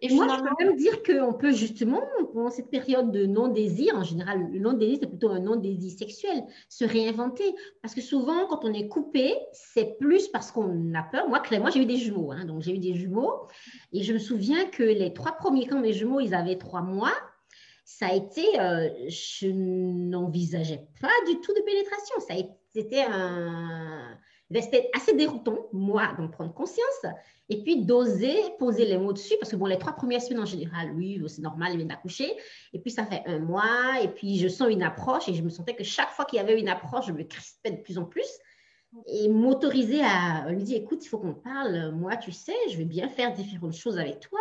Et Moi, je peux même dire qu'on peut justement, pendant cette période de non-désir, en général, le non-désir, c'est plutôt un non-désir sexuel, se réinventer. Parce que souvent, quand on est coupé, c'est plus parce qu'on a peur. Moi, moi j'ai eu des jumeaux. Hein, donc, j'ai eu des jumeaux. Et je me souviens que les trois premiers, quand mes jumeaux, ils avaient trois mois, ça a été, euh, je n'envisageais pas du tout de pénétration. Ça a été un c'était assez déroutant, moi, d'en prendre conscience et puis d'oser poser les mots dessus, parce que bon, les trois premières semaines en général, oui, c'est normal, il vient d'accoucher, et puis ça fait un mois, et puis je sens une approche, et je me sentais que chaque fois qu'il y avait une approche, je me crispais de plus en plus, et m'autoriser à lui dire, écoute, il faut qu'on parle, moi, tu sais, je vais bien faire différentes choses avec toi,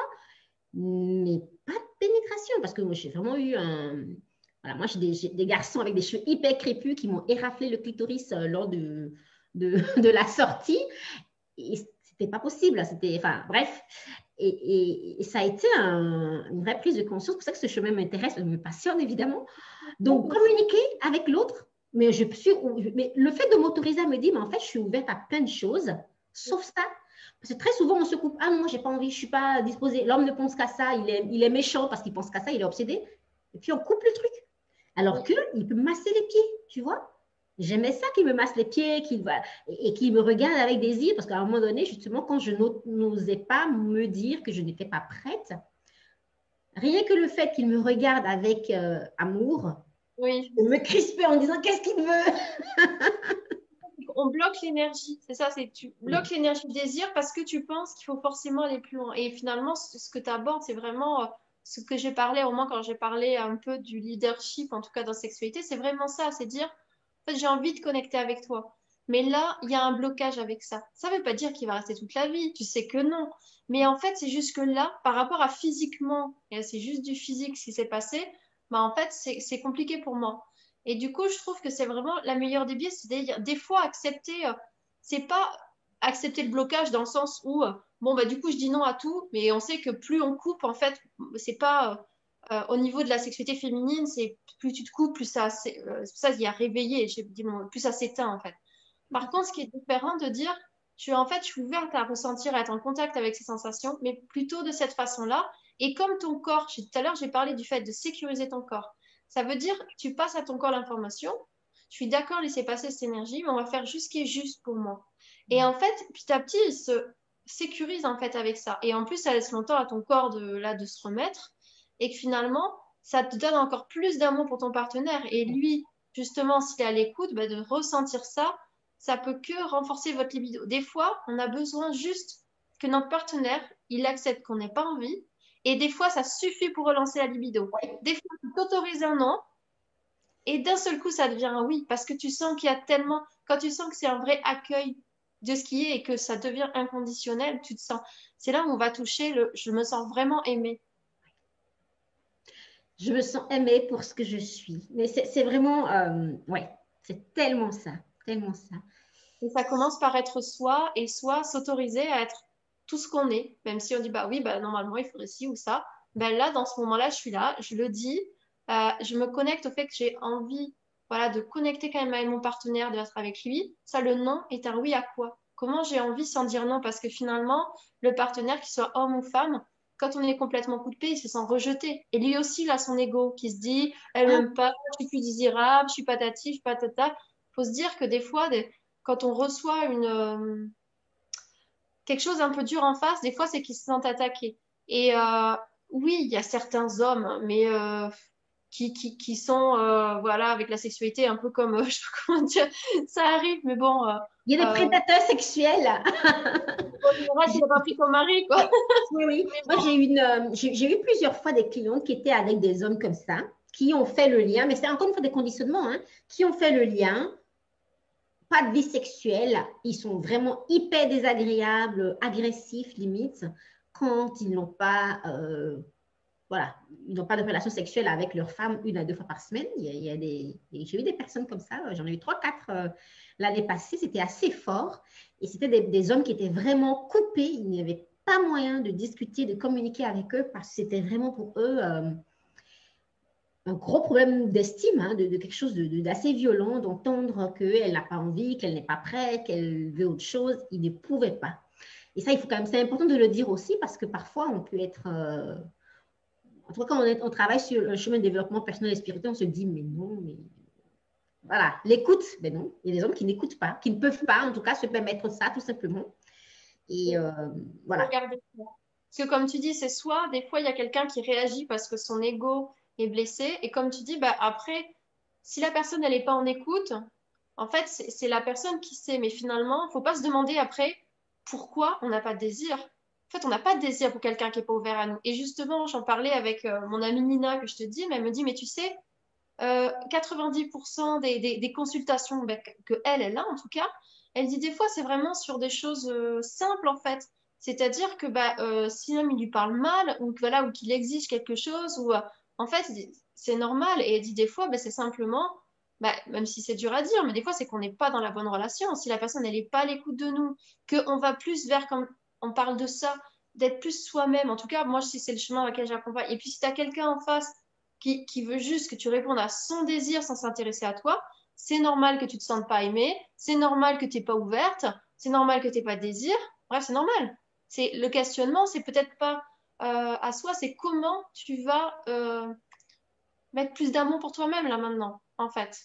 mais pas de pénétration, parce que moi, j'ai vraiment eu un... Voilà, moi, j'ai des, des, garçons avec des cheveux hyper crépus qui m'ont éraflé le clitoris euh, lors de [LAUGHS] de, la sortie. Et c'était pas possible. C'était, enfin, bref. Et, ça a été une vraie prise de conscience. C'est pour ça que ce chemin m'intéresse, me passionne évidemment. Donc, communiquer avec l'autre. Mais, je suis, mais le fait de m'autoriser à me dire, mais en fait, je suis ouverte à plein de choses, sauf ça. Parce que très souvent, on se coupe. Ah non, moi, j'ai pas envie, je suis pas disposée. L'homme ne pense qu'à ça, il est, il est méchant parce qu'il pense qu'à ça, il est obsédé. Et puis, on coupe le truc. Alors qu'il peut masser les pieds, tu vois. J'aimais ça qu'il me masse les pieds qu'il va, et, qu'il me regarde avec désir, parce qu'à un moment donné, justement, quand je n'osais pas me dire que je n'étais pas prête, rien que le fait qu'il me regarde avec euh, amour, oui. me crispait en disant qu'est-ce qu'il veut? [LAUGHS] On bloque l'énergie, c'est ça, c'est tu bloques l'énergie du désir parce que tu penses qu'il faut forcément aller plus loin. Et finalement, ce que tu abordes, c'est vraiment euh, ce que j'ai parlé, au moins quand j'ai parlé un peu du leadership, en tout cas dans la sexualité, c'est vraiment ça, c'est dire Fait, j'ai envie de connecter avec toi. Mais là, il y a un blocage avec ça. Ça ne veut pas dire qu'il va rester toute la vie. Tu sais que non. Mais en fait, c'est juste que là, par rapport à physiquement, et c'est juste du physique ce qui s'est passé, bah en fait, c'est compliqué pour moi. Et du coup, je trouve que c'est vraiment la meilleure des biais, c'est-à-dire des fois accepter, euh, c'est pas accepter le blocage dans le sens où, euh, bon, bah du coup, je dis non à tout, mais on sait que plus on coupe, en fait, c'est pas euh, au niveau de la sexualité féminine, c'est plus tu te coupes, plus ça, c'est ça, il y a réveillé, plus ça s'éteint, en fait. Par contre, ce qui est différent de dire, tu en fait, je suis ouverte à ressentir, à être en contact avec ces sensations, mais plutôt de cette façon-là. Et comme ton corps, tout à l'heure, j'ai parlé du fait de sécuriser ton corps. Ça veut dire, tu passes à ton corps l'information. Je suis d'accord, laisser passer cette énergie, mais on va faire juste ce qui est juste pour moi. Et en fait, petit à petit, il se sécurise en fait avec ça. Et en plus, ça laisse longtemps à ton corps de, là, de se remettre. Et que finalement, ça te donne encore plus d'amour pour ton partenaire. Et lui, justement, s'il est à l'écoute, bah, de ressentir ça ça peut que renforcer votre libido. Des fois, on a besoin juste que notre partenaire, il accepte qu'on n'ait pas envie. Et des fois, ça suffit pour relancer la libido. Des fois, tu t'autorises un non. Et d'un seul coup, ça devient un oui. Parce que tu sens qu'il y a tellement. Quand tu sens que c'est un vrai accueil de ce qui est et que ça devient inconditionnel, tu te sens. C'est là où on va toucher le. Je me sens vraiment aimée. Je me sens aimée pour ce que je suis. Mais c'est vraiment. Euh, ouais, c'est tellement ça. Tellement ça. Et ça commence par être soi et soi s'autoriser à être tout ce qu'on est, même si on dit bah oui, bah normalement il faudrait ci ou ça. Ben là, dans ce moment-là, je suis là, je le dis, euh, je me connecte au fait que j'ai envie voilà, de connecter quand même avec mon partenaire, d'être avec lui. Ça, le non est un oui à quoi? Comment j'ai envie sans dire non? Parce que finalement, le partenaire, qu'il soit homme ou femme, quand on est complètement coupé, il se sent rejeté. Et lui aussi, il a son ego qui se dit, elle m'aime pas, je suis plus désirable, je suis patati, je suis patata. Il faut se dire que des fois, des, quand on reçoit une, euh, quelque chose un peu dur en face, des fois, c'est qu'ils se sentent attaqués. Et euh, oui, il y a certains hommes, mais euh, qui, qui, qui, sont voilà, avec la sexualité un peu comme, [LAUGHS] je sais pas comment dire, ça arrive, mais bon. il y a des prédateurs sexuels. n'a pas pris ton mari, quoi. [LAUGHS] oui, oui. Moi, j'ai eu, j'ai eu plusieurs fois des clientes qui étaient avec des hommes comme ça, qui ont fait le lien, mais c'est encore une fois des conditionnements, hein, qui ont fait le lien pas de vie sexuelle, ils sont vraiment hyper désagréables, agressifs limite, quand ils n'ont pas, euh, voilà, ils n'ont pas de relation sexuelle avec leur femme une à deux fois par semaine. Il y a, des, j'ai eu des personnes comme ça, j'en ai eu trois, quatre euh, l'année passée, c'était assez fort, et c'était des, hommes qui étaient vraiment coupés, il n'y avait pas moyen de discuter, de communiquer avec eux parce que c'était vraiment pour eux euh, un gros problème d'estime, hein, de, quelque chose d'assez violent, d'entendre qu'elle n'a pas envie, qu'elle n'est pas prête, qu'elle veut autre chose. Il ne pouvait pas. Et ça, il faut quand même, c'est important de le dire aussi parce que parfois, on peut être. Euh, en tout cas, quand on, travaille sur le chemin de développement personnel et spirituel, on se dit, mais non, mais. Voilà, l'écoute, mais non. Il y a des hommes qui n'écoutent pas, qui ne peuvent pas, en tout cas, se permettre ça, tout simplement. Et euh, voilà. Parce que, comme tu dis, c'est soit, des fois, il y a quelqu'un qui réagit parce que son ego est blessé. Et comme tu dis, bah, après, si la personne n'est pas en écoute, en fait, c'est la personne qui sait. Mais finalement, il ne faut pas se demander après pourquoi on n'a pas de désir. En fait, on n'a pas de désir pour quelqu'un qui n'est pas ouvert à nous. Et justement, j'en parlais avec euh, mon amie Nina que je te dis, mais elle me dit, mais tu sais, 90% euh, des, consultations bah, que elle, elle a en tout cas, elle dit des fois c'est vraiment sur des choses euh, simples en fait. C'est-à-dire que bah, si l'homme il lui parle mal ou voilà ou qu'il exige quelque chose ou en fait, c'est normal. Et elle dit des fois, ben, c'est simplement, ben, même si c'est dur à dire, mais des fois, c'est qu'on n'est pas dans la bonne relation. Si la personne, elle n'est pas à l'écoute de nous, qu'on va plus vers, quand on parle de ça, d'être plus soi-même. En tout cas, moi, si c'est le chemin auquel j'accompagne. Et puis, si tu as quelqu'un en face qui, qui, veut juste que tu répondes à son désir sans s'intéresser à toi, c'est normal que tu te sentes pas aimée, c'est normal que tu n'es pas ouverte, c'est normal que tu n'aies pas de désir. Bref, c'est normal. C'est le questionnement, c'est peut-être pas euh, à soi, c'est comment tu vas euh, mettre plus d'amour pour toi-même là maintenant, en fait.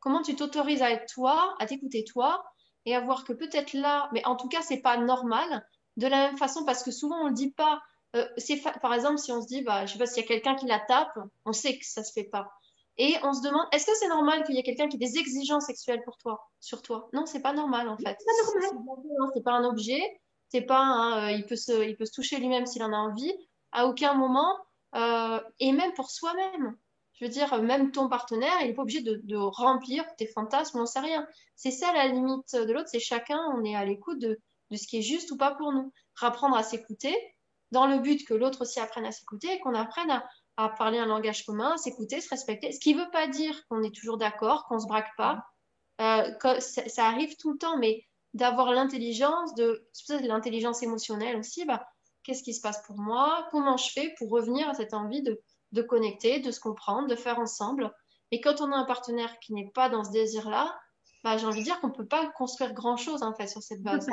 Comment tu t'autorises à être toi, à t'écouter toi, et à voir que peut-être là, mais en tout cas, c'est pas normal. De la même façon, parce que souvent on le dit pas. Euh, c'est par exemple, si on se dit, bah, je sais pas s'il y a quelqu'un qui la tape, on sait que ça se fait pas. Et on se demande, est-ce que c'est normal qu'il y ait quelqu'un qui ait des exigences sexuelles pour toi, sur toi? Non, c'est pas normal en fait. C'est pas un objet c'est pas, euh, il, peut se, il peut se toucher lui-même s'il en a envie, à aucun moment, euh, et même pour soi-même. Je veux dire, même ton partenaire, il n'est pas obligé de, remplir tes fantasmes, on ne sait rien. C'est ça la limite de l'autre, c'est chacun, on est à l'écoute de, ce qui est juste ou pas pour nous. Rapprendre à s'écouter, dans le but que l'autre aussi apprenne à s'écouter et qu'on apprenne à, parler un langage commun, à s'écouter, se respecter. Ce qui ne veut pas dire qu'on est toujours d'accord, qu'on ne se braque pas. Euh, ça, arrive tout le temps, mais d'avoir l'intelligence, de l'intelligence émotionnelle aussi, bah, qu'est-ce qui se passe pour moi, comment je fais pour revenir à cette envie de, de connecter, de se comprendre, de faire ensemble? Et quand on a un partenaire qui n'est pas dans ce désir-là, bah, j'ai envie de dire qu'on ne peut pas construire grand-chose en fait sur cette base.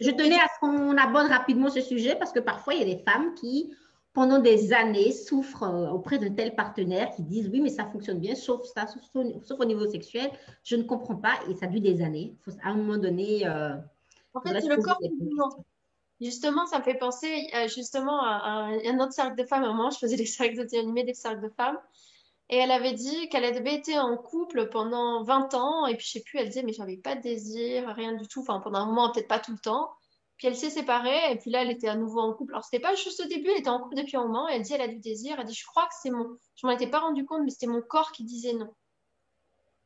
Je tenais à ce qu'on aborde rapidement ce sujet parce que parfois il y a des femmes qui, pendant des années, souffrent euh, auprès d'un tel partenaire qui disent oui, mais ça fonctionne bien, sauf ça, sauf, au niveau sexuel. Je ne comprends pas et ça dure des années. Faut à un moment donné. Euh, en fait, le corps Justement, ça me fait penser euh, justement à, un autre cercle de femmes. À un moment, je faisais des cercles de animés, des cercles de femmes. Et elle avait dit qu'elle avait été en couple pendant 20 ans. Et puis, je sais plus, elle disait, mais j'avais pas de désir, rien du tout. Enfin, pendant un moment, peut-être pas tout le temps. Puis, elle s'est séparée. Et puis là, elle était à nouveau en couple. Alors, c'était pas juste au début, elle était en couple depuis un moment. Et elle dit, elle a du désir. Elle dit, je crois que c'est mon. Je m'en étais pas rendu compte, mais c'était mon corps qui disait non.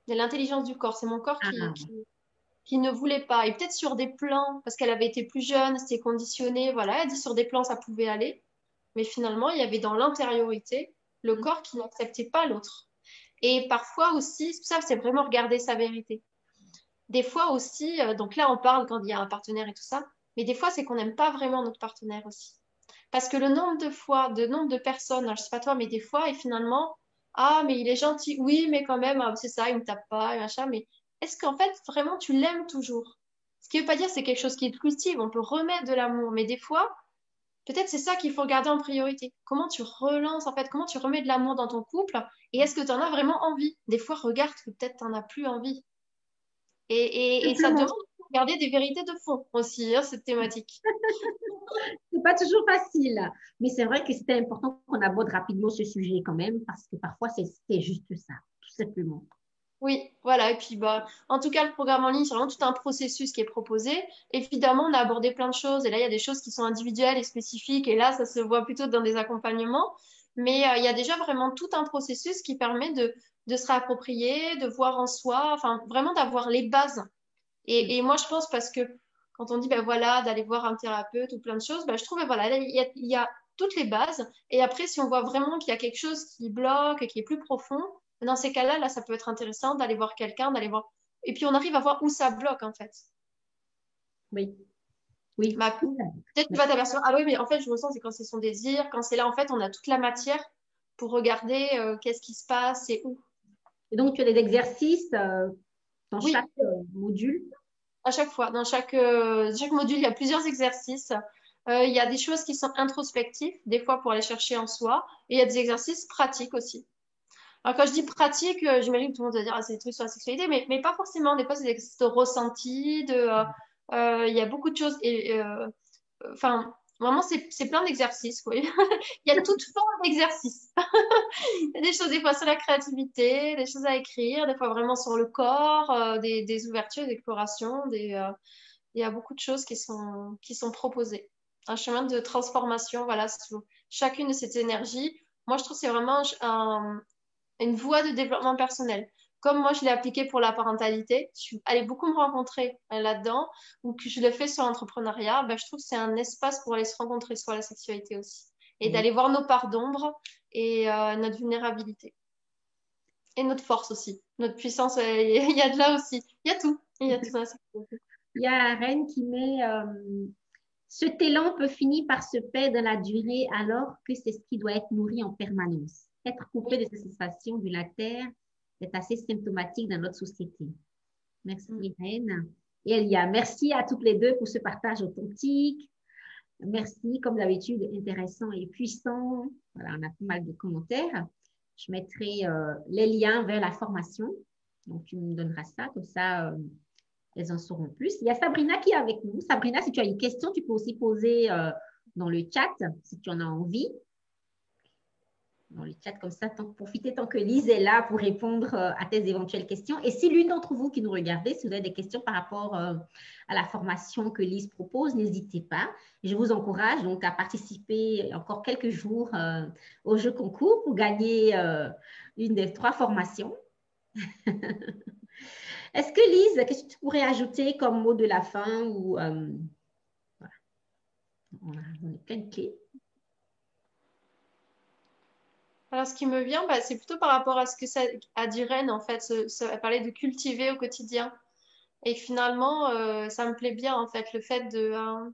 Il y a l'intelligence du corps. C'est mon corps qui, ah. qui, qui ne voulait pas. Et peut-être sur des plans, parce qu'elle avait été plus jeune, c'était conditionné, voilà, elle dit sur des plans ça pouvait aller. Mais finalement, il y avait dans l'intériorité le mm. corps qui n'acceptait pas l'autre. Et parfois aussi, ça c'est vraiment regarder sa vérité. Des fois aussi, euh, donc là on parle quand il y a un partenaire et tout ça, mais des fois c'est qu'on n'aime pas vraiment notre partenaire aussi. Parce que le nombre de fois, de nombre de personnes, alors, je sais pas toi, mais des fois, et finalement, ah mais il est gentil, oui, mais quand même, ah, c'est ça, il me tape pas, et machin, mais est-ce qu'en fait, vraiment, tu l'aimes toujours? Ce qui ne veut pas dire c'est quelque chose qui est cultive, on peut remettre de l'amour, mais des fois, peut-être c'est ça qu'il faut regarder en priorité. Comment tu relances, en fait, comment tu remets de l'amour dans ton couple? Et est-ce que tu en as vraiment envie? Des fois, regarde que peut-être tu n'en as plus envie. Et, ça demande de regarder des vérités de fond aussi, hein, cette thématique. [LAUGHS] c'est pas toujours facile, mais c'est vrai que c'était important qu'on aborde rapidement ce sujet quand même, parce que parfois c'est juste ça, tout simplement. Oui, voilà. Et puis, bah, en tout cas, le programme en ligne, c'est vraiment tout un processus qui est proposé. Évidemment, on a abordé plein de choses. Et là, il y a des choses qui sont individuelles et spécifiques. Et là, ça se voit plutôt dans des accompagnements. Mais euh, il y a déjà vraiment tout un processus qui permet de, se réapproprier, de voir en soi, enfin, vraiment d'avoir les bases. Et, moi, je pense parce que quand on dit, ben voilà, d'aller voir un thérapeute ou plein de choses, ben, je trouve, ben voilà, il il y a toutes les bases. Et après, si on voit vraiment qu'il y a quelque chose qui bloque et qui est plus profond, dans ces cas-là, là, ça peut être intéressant d'aller voir quelqu'un, d'aller voir. Et puis on arrive à voir où ça bloque en fait. Oui. Oui. Peut-être que tu vas t'apercevoir. Ah oui, mais en fait, je ressens, c'est quand c'est son désir, quand c'est là, en fait, on a toute la matière pour regarder euh, qu'est-ce qui se passe et où. Et donc, tu as des exercices euh, dans chaque euh, module? À chaque fois. Dans chaque, chaque module, il y a plusieurs exercices. il y a des choses qui sont introspectives, des fois pour aller chercher en soi, et il y a des exercices pratiques aussi. Alors, quand je dis pratique, euh, j'imagine que tout le monde va dire ah, c'est des trucs sur la sexualité, mais, mais pas forcément. Des fois, c'est des de ressenti, de, euh, euh, il y a beaucoup de choses. Enfin, vraiment, c'est plein d'exercices. [LAUGHS] il y a toute forme d'exercices. [LAUGHS] il y a des choses, des fois, sur la créativité, des choses à écrire, des fois, vraiment sur le corps, des, des, ouvertures, des explorations. Il y a beaucoup de choses qui sont, qui sont proposées. Un chemin de transformation, voilà, sur chacune de ces énergies. Moi, je trouve que c'est vraiment un, une voie de développement personnel. Comme moi, je l'ai appliqué pour la parentalité, je suis allée beaucoup me rencontrer euh, là-dedans, ou que je l'ai fait sur l'entrepreneuriat, ben, je trouve que c'est un espace pour aller se rencontrer sur la sexualité aussi. Et mmh. d'aller voir nos parts d'ombre et euh, notre vulnérabilité. Et notre force aussi, notre puissance, euh, [LAUGHS] il y a de là aussi. Il y a tout. Il y a tout Il y a Reine qui met Ce talent peut finir par se perdre dans la durée alors que c'est ce qui doit être nourri en permanence être coupé de cette sensation de la terre est assez symptomatique dans notre société. Merci, mm. Irène. Et Elia, merci à toutes les deux pour ce partage authentique. Merci, comme d'habitude, intéressant et puissant. Voilà, on a pas mal de commentaires. Je mettrai euh, les liens vers la formation. Donc, tu me donneras ça, comme ça, euh, elles en sauront plus. Il y a Sabrina qui est avec nous. Sabrina, si tu as une question, tu peux aussi poser euh, dans le chat si tu en as envie dans le chat comme ça, tant, profitez tant que Lise est là pour répondre euh, à tes éventuelles questions. Et si l'une d'entre vous qui nous regardez, si vous avez des questions par rapport euh, à la formation que Lise propose, n'hésitez pas. Je vous encourage donc à participer encore quelques jours euh, au jeu concours pour gagner une des trois formations. [LAUGHS] Est-ce que Lise, qu'est-ce que tu pourrais ajouter comme mot de la fin ou voilà. On a plein de clés. Alors, ce qui me vient, bah, c'est plutôt par rapport à ce que ça a dit Rennes, en fait, elle parlait de cultiver au quotidien. Et finalement, euh, ça me plaît bien, en fait, le fait de, hein,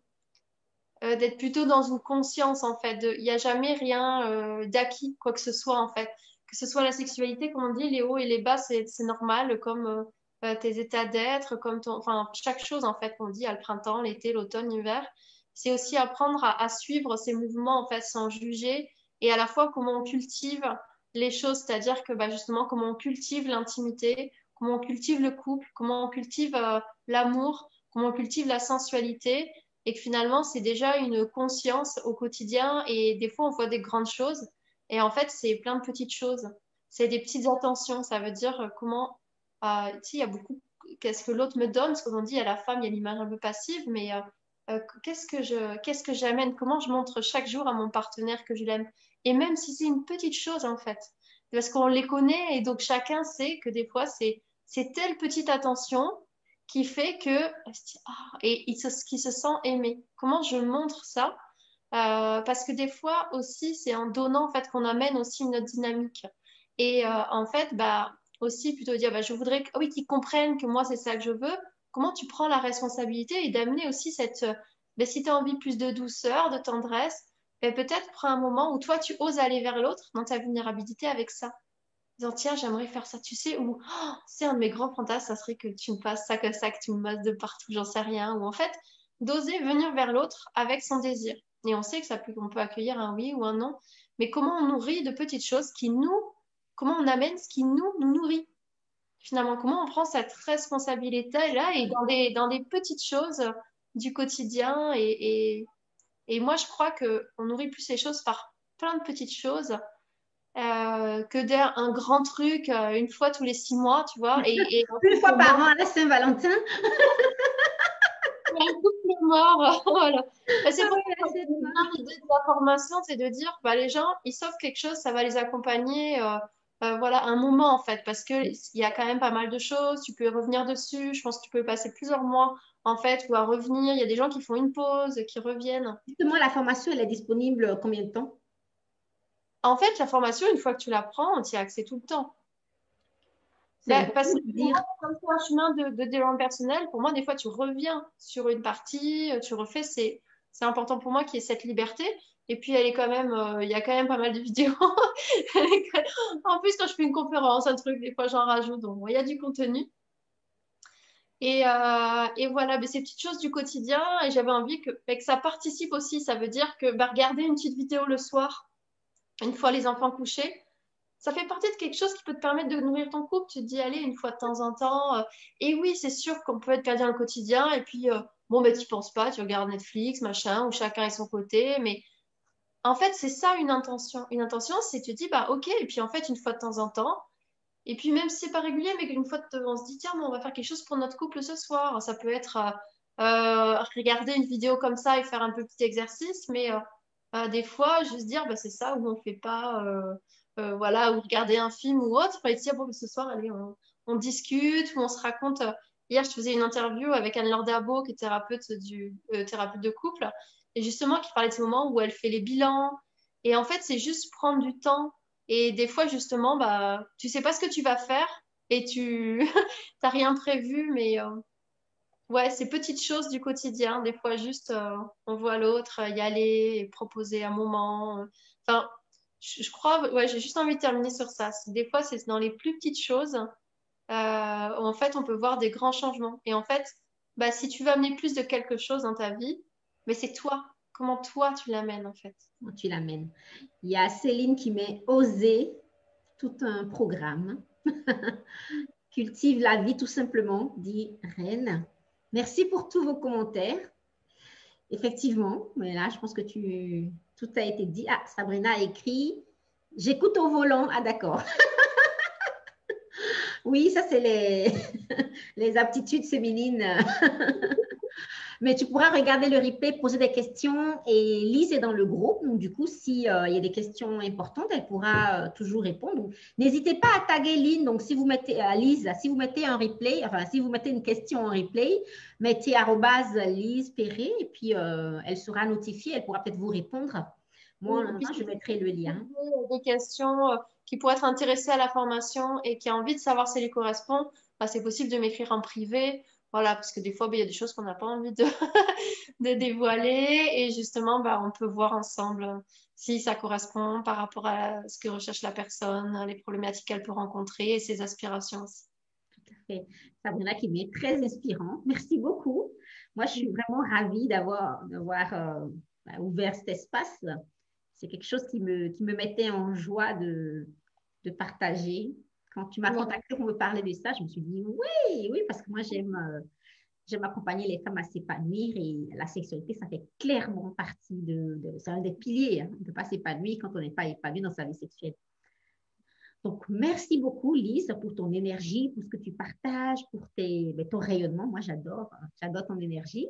euh, d'être plutôt dans une conscience, en fait. Il n'y a jamais rien euh, d'acquis, quoi que ce soit, en fait. Que ce soit la sexualité, comme on dit, les hauts et les bas, c'est, normal, comme tes états d'être, comme ton, enfin, chaque chose, en fait, qu'on dit, à le printemps, l'été, l'automne, l'hiver. C'est aussi apprendre à, à suivre ces mouvements, en fait, sans juger et à la fois comment on cultive les choses, c'est-à-dire que bah, justement comment on cultive l'intimité, comment on cultive le couple, comment on cultive euh, l'amour, comment on cultive la sensualité, et que finalement c'est déjà une conscience au quotidien, et des fois on voit des grandes choses, et en fait c'est plein de petites choses, c'est des petites attentions, ça veut dire euh, comment, euh, il y a beaucoup, qu'est-ce que l'autre me donne, ce qu'on dit à la femme, il y a l'image un peu passive, mais euh, euh, qu'est-ce que que j'amène? Comment je montre chaque jour à mon partenaire que je l'aime? Et même si c'est une petite chose en fait. Parce qu'on les connaît et donc chacun sait que des fois c'est c'est telle petite attention qui fait que ah, et il se, qui se sent aimé. Comment je montre ça? Euh, parce que des fois aussi c'est en donnant en fait qu'on amène aussi notre dynamique. Et euh, en fait bah aussi plutôt dire bah, je voudrais oui qu'ils comprennent que moi c'est ça que je veux comment tu prends la responsabilité et d'amener aussi cette, ben, si tu as envie plus de douceur, de tendresse, ben, peut-être prends un moment où toi, tu oses aller vers l'autre dans ta vulnérabilité avec ça. Disant, tiens, j'aimerais faire ça, tu sais, ou oh, c'est un de mes grands fantasmes, ça serait que tu me fasses ça que ça, que tu me masses de partout, j'en sais rien. Ou en fait, d'oser venir vers l'autre avec son désir. Et on sait que peut, on peut accueillir un oui ou un non, mais comment on nourrit de petites choses qui nous, comment on amène ce qui nous, nous nourrit finalement, comment on prend cette responsabilité-là et dans des, dans des petites choses du quotidien. Et, et, moi, je crois qu'on nourrit plus les choses par plein de petites choses euh, que d'un grand truc euh, une fois tous les six mois, tu vois. Et, [LAUGHS] une fois par an à la Saint-Valentin. un couple mort, voilà. c'est pour l'idée de la formation, c'est de dire, bah, les gens, ils sauvent quelque chose, ça va les accompagner. Euh, euh, voilà, un moment en fait, parce qu'il y a quand même pas mal de choses, tu peux revenir dessus, je pense que tu peux passer plusieurs mois en fait, ou à revenir, il y a des gens qui font une pause, qui reviennent. Justement, la formation, elle est disponible combien de temps? En fait, la formation, une fois que tu la prends, tu y as accès tout le temps. Bah, parce que dire... comme c'est un chemin de, de développement personnel, pour moi, des fois, tu reviens sur une partie, tu refais, c'est important pour moi qu'il y ait cette liberté. Et puis, elle est quand même, euh, il y a quand même pas mal de vidéos. [LAUGHS] en plus, quand je fais une conférence, un truc, des fois, j'en rajoute. Donc, il y a du contenu. Et, euh, et voilà, mais ces petites choses du quotidien. Et j'avais envie que, que, ça participe aussi. Ça veut dire que bah, regarder une petite vidéo le soir, une fois les enfants couchés, ça fait partie de quelque chose qui peut te permettre de nourrir ton couple. Tu te dis, allez, une fois de temps en temps. Euh, et oui, c'est sûr qu'on peut être dans le quotidien. Et puis, bon, ben, tu penses pas, tu regardes Netflix, machin, où chacun est son côté. Mais en fait, c'est ça une intention. Une intention, c'est tu dis, bah ok, et puis en fait, une fois de temps en temps, et puis même si c'est pas régulier, mais qu'une fois on se dit, tiens, on va faire quelque chose pour notre couple ce soir. Ça peut être euh, euh, regarder une vidéo comme ça et faire un petit exercice, mais euh, des fois, juste dire, bah, c'est ça, ou on fait pas, voilà, ou regarder un film ou autre, et dire, bon, ce soir, allez, on, discute, ou on se raconte. Hier, je faisais une interview avec Anne-Laure qui est thérapeute de couple, et justement qui parlait de ces moments où elle fait les bilans. Et en fait, c'est juste prendre du temps. Et des fois, justement, bah, tu sais pas ce que tu vas faire et tu [LAUGHS] n'as rien prévu, mais euh, ouais, c'est petites choses du quotidien. Des fois, juste, euh, on voit l'autre y aller et proposer un moment. Enfin, je, crois, ouais, j'ai juste envie de terminer sur ça. Des fois, c'est dans les plus petites choses euh, où en fait, on peut voir des grands changements. Et en fait, bah, si tu veux amener plus de quelque chose dans ta vie, mais c'est toi. Comment toi, tu l'amènes en fait? Comment tu l'amènes? Il y a Céline qui met oser tout un programme. [LAUGHS] Cultive la vie tout simplement, dit Reine. Merci pour tous vos commentaires. Effectivement, mais là, je pense que tu, tout a été dit. Ah, Sabrina a écrit J'écoute au volant. Ah, d'accord. [LAUGHS] oui, ça, c'est les, [LAUGHS] les aptitudes féminines. Mais tu pourras regarder le replay, poser des questions et Lise est dans le groupe. Donc, du coup, s'il euh, y a des questions importantes, elle pourra euh, toujours répondre. N'hésitez pas à taguer Lynn. Donc, si vous mettez, à Lise, si vous mettez un replay, enfin, si vous mettez une question en replay, mettez Lise Perret et puis elle sera notifiée. Elle pourra peut-être vous répondre. Moi, je mettrai le lien. Des questions qui pourraient être intéressées à la formation et qui a envie de savoir si elle lui correspond, bah, c'est possible de m'écrire en privé voilà, parce que des fois, bah, il y a des choses qu'on n'a pas envie de, [LAUGHS] de, dévoiler et justement, bah, on peut voir ensemble si ça correspond par rapport à ce que recherche la personne, les problématiques qu'elle peut rencontrer et ses aspirations aussi. Tout à fait. Sabrina qui m'est très inspirant. Merci beaucoup. Moi, je suis vraiment ravie d'avoir euh, bah, ouvert cet espace. C'est quelque chose qui me, qui me mettait en joie de, de partager quand tu m'as contacté pour me parler de ça, je me suis dit oui, oui, parce que moi, j'aime euh, j'aime accompagner les femmes à s'épanouir et la sexualité, ça fait clairement partie de, c'est un des piliers. Hein. On ne peut pas s'épanouir quand on n'est pas épanoui dans sa vie sexuelle. Donc, merci beaucoup, Lise, pour ton énergie, pour ce que tu partages, pour tes, ben, ton rayonnement. Moi, j'adore, hein. j'adore ton énergie.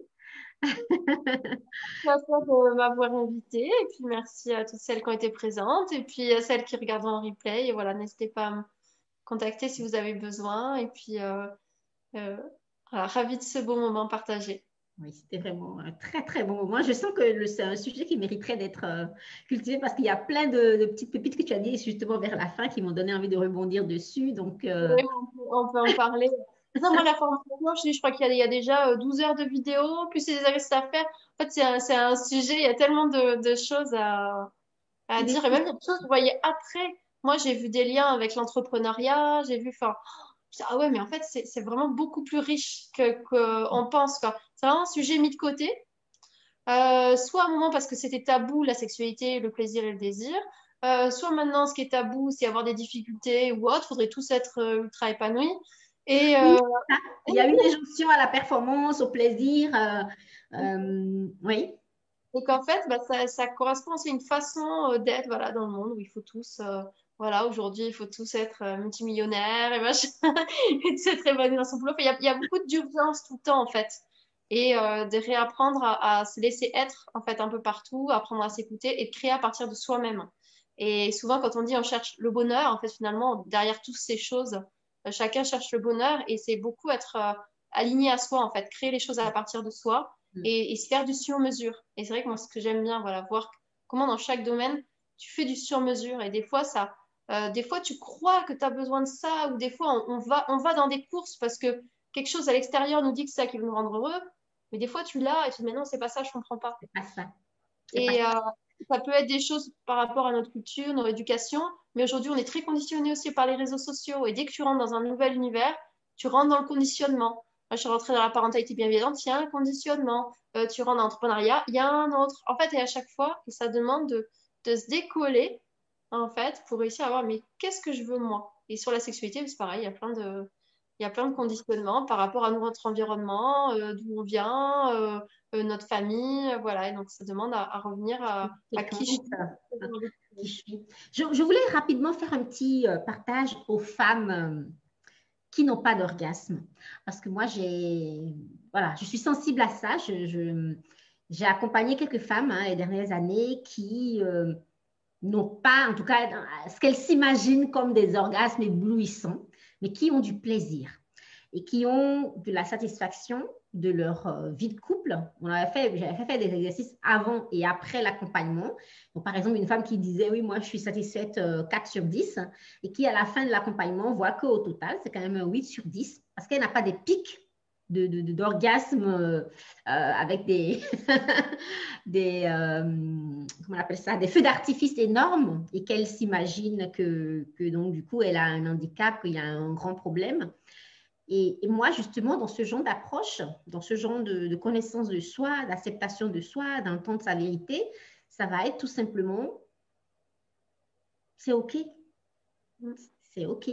[LAUGHS] merci de m'avoir invitée et puis merci à toutes celles qui ont été présentes et puis à celles qui regardent en replay. Et voilà, n'hésitez pas à contacter si vous avez besoin. Et puis, euh, euh, ravi de ce beau moment partagé. Oui, c'était vraiment un très, très bon moment. Je sens que c'est un sujet qui mériterait d'être euh, cultivé parce qu'il y a plein de, petites pépites que tu as dit justement vers la fin qui m'ont donné envie de rebondir dessus. Donc, on, peut, en parler. [LAUGHS] non, moi, la formation, je, crois qu'il y, a déjà 12 heures de vidéos, plus des exercices à faire. En fait, c'est un, sujet, il y a tellement de, choses à, à dire. Et même des choses que vous voyez après moi, j'ai vu des liens avec l'entrepreneuriat, j'ai vu, enfin, ah ouais, mais en fait, c'est vraiment beaucoup plus riche qu'on que pense. C'est vraiment un sujet mis de côté. Euh, soit à un moment parce que c'était tabou, la sexualité, le plaisir et le désir. Euh, soit maintenant, ce qui est tabou, c'est avoir des difficultés ou autre. Faudrait tous être euh, ultra épanouis. Et, il y a une injonction à la performance, au plaisir. oui. Donc en fait, bah, ça, ça, correspond à une façon d'être voilà, dans le monde où il faut tous voilà, aujourd'hui, il faut tous être euh, multimillionnaires et machin, [LAUGHS] et tous être évanouis dans son boulot. Il y, y a beaucoup d'urgence tout le temps, en fait. Et euh, de réapprendre à, se laisser être, en fait, un peu partout, apprendre à s'écouter et de créer à partir de soi-même. Et souvent, quand on dit on cherche le bonheur, en fait, finalement, derrière toutes ces choses, euh, chacun cherche le bonheur et c'est beaucoup être aligné à soi, en fait, créer les choses à partir de soi mm. et, et se faire du sur-mesure. Et c'est vrai que moi, ce que j'aime bien, voilà, voir comment dans chaque domaine, tu fais du sur-mesure. Et des fois, ça, euh, des fois, tu crois que tu as besoin de ça, ou des fois, on, va, on va dans des courses parce que quelque chose à l'extérieur nous dit que c'est ça qui va nous rendre heureux. Mais des fois, tu l'as et tu dis, mais non, c'est pas ça, je comprends pas. C'est pas ça. Et euh, ça peut être des choses par rapport à notre culture, notre éducation. Mais aujourd'hui, on est très conditionné aussi par les réseaux sociaux. Et dès que tu rentres dans un nouvel univers, tu rentres dans le conditionnement. Moi, je suis rentrée dans la parentalité bienveillante, il y a un conditionnement. Euh, tu rentres dans l'entrepreneuriat, il y a un autre. En fait, et à chaque fois, ça demande de, de se décoller en fait, pour réussir à voir, mais qu'est-ce que je veux moi? Et sur la sexualité, c'est pareil, il y a plein de, il y a plein de conditionnements par rapport à notre environnement, euh, d'où on vient, euh, euh, notre famille, voilà. Et donc, ça demande à, revenir à, qui je suis. Je, voulais rapidement faire un petit partage aux femmes qui n'ont pas d'orgasme. Parce que moi, j'ai, voilà, je suis sensible à ça. j'ai accompagné quelques femmes hein, les dernières années qui n'ont pas, en tout cas, ce qu'elles s'imaginent comme des orgasmes éblouissants, mais qui ont du plaisir et qui ont de la satisfaction de leur euh, vie de couple. On avait fait, j'avais fait des exercices avant et après l'accompagnement. Donc, par exemple, une femme qui disait, oui, moi, je suis satisfaite 4 euh, sur 10 et qui, à la fin de l'accompagnement, voit qu'au total, c'est quand même un 8 sur 10 parce qu'elle n'a pas des pics d'orgasme de, euh, avec des, [LAUGHS] des euh, comment on appelle ça, des feux d'artifice énormes et qu'elle s'imagine que, que, donc du coup elle a un handicap, qu'il y a un grand problème. Et, moi justement dans ce genre d'approche, dans ce genre de, de connaissance de soi, d'acceptation de soi, d'entendre sa vérité, ça va être tout simplement c'est ok, c'est ok.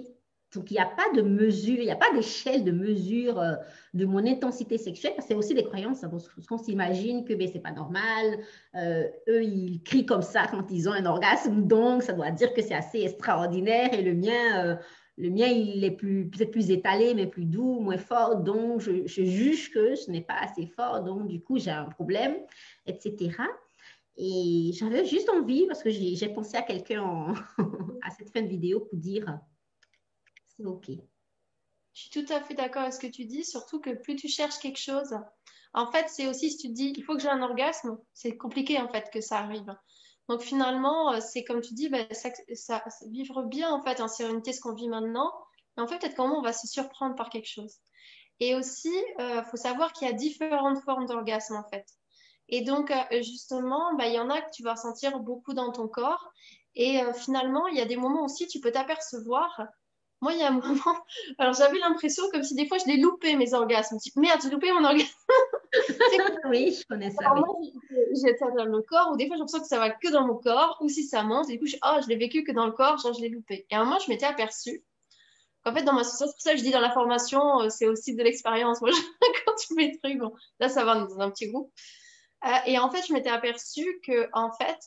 Donc, il n'y a pas de mesure, il n'y a pas d'échelle de mesure euh, de mon intensité sexuelle, c'est aussi des croyances. Hein, parce qu'on s'imagine que ben, ce n'est pas normal. Euh, eux, ils crient comme ça quand ils ont un orgasme, donc ça doit dire que c'est assez extraordinaire. Et le mien, euh, le mien, il est peut-être plus étalé, mais plus doux, moins fort. Donc, je, juge que ce n'est pas assez fort. Donc, du coup, j'ai un problème, etc. Et j'avais juste envie, parce que j'ai pensé à quelqu'un [LAUGHS] à cette fin de vidéo pour dire, OK. Je suis tout à fait d'accord avec ce que tu dis, surtout que plus tu cherches quelque chose, en fait, c'est aussi si tu te dis, il faut que j'ai un orgasme, c'est compliqué en fait que ça arrive. Donc finalement, euh, c'est comme tu dis, ben, vivre bien en fait en sérénité ce qu'on vit maintenant. Mais en fait, peut-être qu'au moment on va se surprendre par quelque chose. Et aussi, il euh, faut savoir qu'il y a différentes formes d'orgasme en fait. Et donc, euh, justement, ben, il y en a que tu vas sentir beaucoup dans ton corps. Et finalement, il y a des moments aussi, tu peux t'apercevoir. Moi, il y a un moment, [LAUGHS] alors j'avais l'impression comme si des fois je l'ai loupé mes orgasmes. Merde, j'ai loupé mon orgasme. [LAUGHS] oui, je connais ça. Oui. J'ai ça dans le corps, ou des fois j'ai l'impression que ça va que dans mon corps, ou si ça monte, et du coup, je, oh, je l'ai vécu que dans le corps, genre je l'ai loupé. Et à un moment, je m'étais aperçue qu'en fait, dans ma c'est pour ça que je dis dans la formation, euh, c'est aussi de l'expérience. Moi, [LAUGHS] quand tu fais des trucs, bon, là, ça va dans un petit groupe. Euh, et en fait, je m'étais aperçue que, en fait,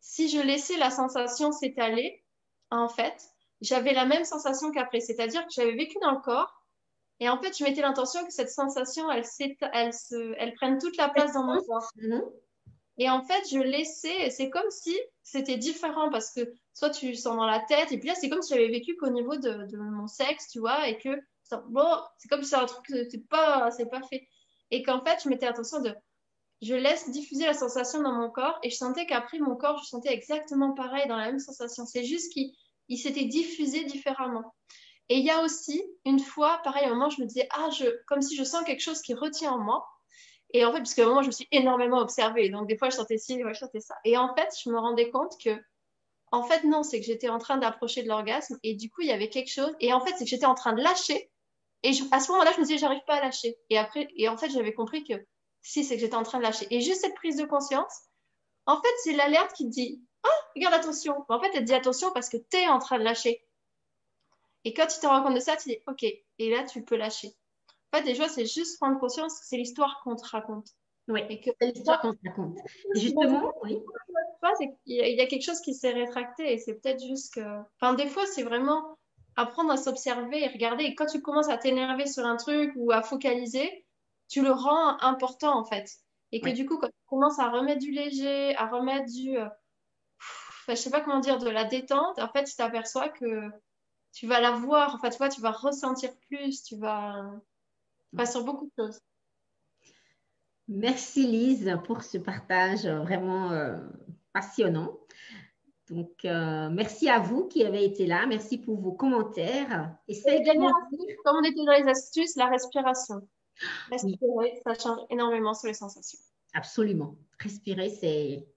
si je laissais la sensation s'étaler, en fait, j'avais la même sensation qu'après. C'est-à-dire que j'avais vécu dans le corps, et en fait, je mettais l'intention que cette sensation, elle, elle, se, elle prenne toute la place dans mon corps. Mhm. Et en fait, je laissais, c'est comme si c'était différent parce que soit tu sens dans la tête, et puis là, c'est comme si j'avais vécu qu'au niveau de, de, mon sexe, tu vois, et que, bon, c'est comme si c'est un truc, c'est pas, pas fait. Et qu'en fait, je mettais l'intention de, je laisse diffuser la sensation dans mon corps, et je sentais qu'après mon corps, je sentais exactement pareil, dans la même sensation. C'est juste qu'il s'était diffusé différemment. Et il y a aussi, une fois, pareil, à un moment, je me disais, ah, je, comme si je sens quelque chose qui retient en moi. Et en fait, parce qu'à un moment, je me suis énormément observée. Donc, des fois, je sentais ci, des fois, je sentais ça. Et en fait, je me rendais compte que, en fait, non, c'est que j'étais en train d'approcher de l'orgasme. Et du coup, il y avait quelque chose. Et en fait, c'est que j'étais en train de lâcher. Et à ce moment-là, je me disais, j'arrive pas à lâcher. Et après, et en fait, j'avais compris que si, c'est que j'étais en train de lâcher. Et juste cette prise de conscience, en fait, c'est l'alerte qui dit, ah, regarde, attention. En fait, elle te dit attention parce que tu es en train de lâcher. Et quand tu te rends compte de ça, tu dis OK. Et là, tu peux lâcher. En fait, déjà, c'est juste prendre conscience que c'est l'histoire qu'on te raconte. Oui, et que c'est l'histoire qu'on te raconte. justement, oui. Il y a quelque chose qui s'est rétracté et c'est peut-être juste que. Enfin, des fois, c'est vraiment apprendre à s'observer et regarder. Et quand tu commences à t'énerver sur un truc ou à focaliser, tu le rends important en fait. Et que du coup, quand tu commences à remettre du léger, à remettre du. Enfin, je sais pas comment dire, de la détente, en fait, tu t'aperçois que tu vas la voir, enfin, tu vois, tu vas ressentir plus, tu vas, tu sur beaucoup de choses. Merci Lise pour ce partage vraiment euh, passionnant. Donc, euh, merci à vous qui avez été là. Merci pour vos commentaires. Et c'est également, comme on était dans les astuces, la respiration. Respirer, ça change énormément sur les sensations. Absolument. Respirer, c'est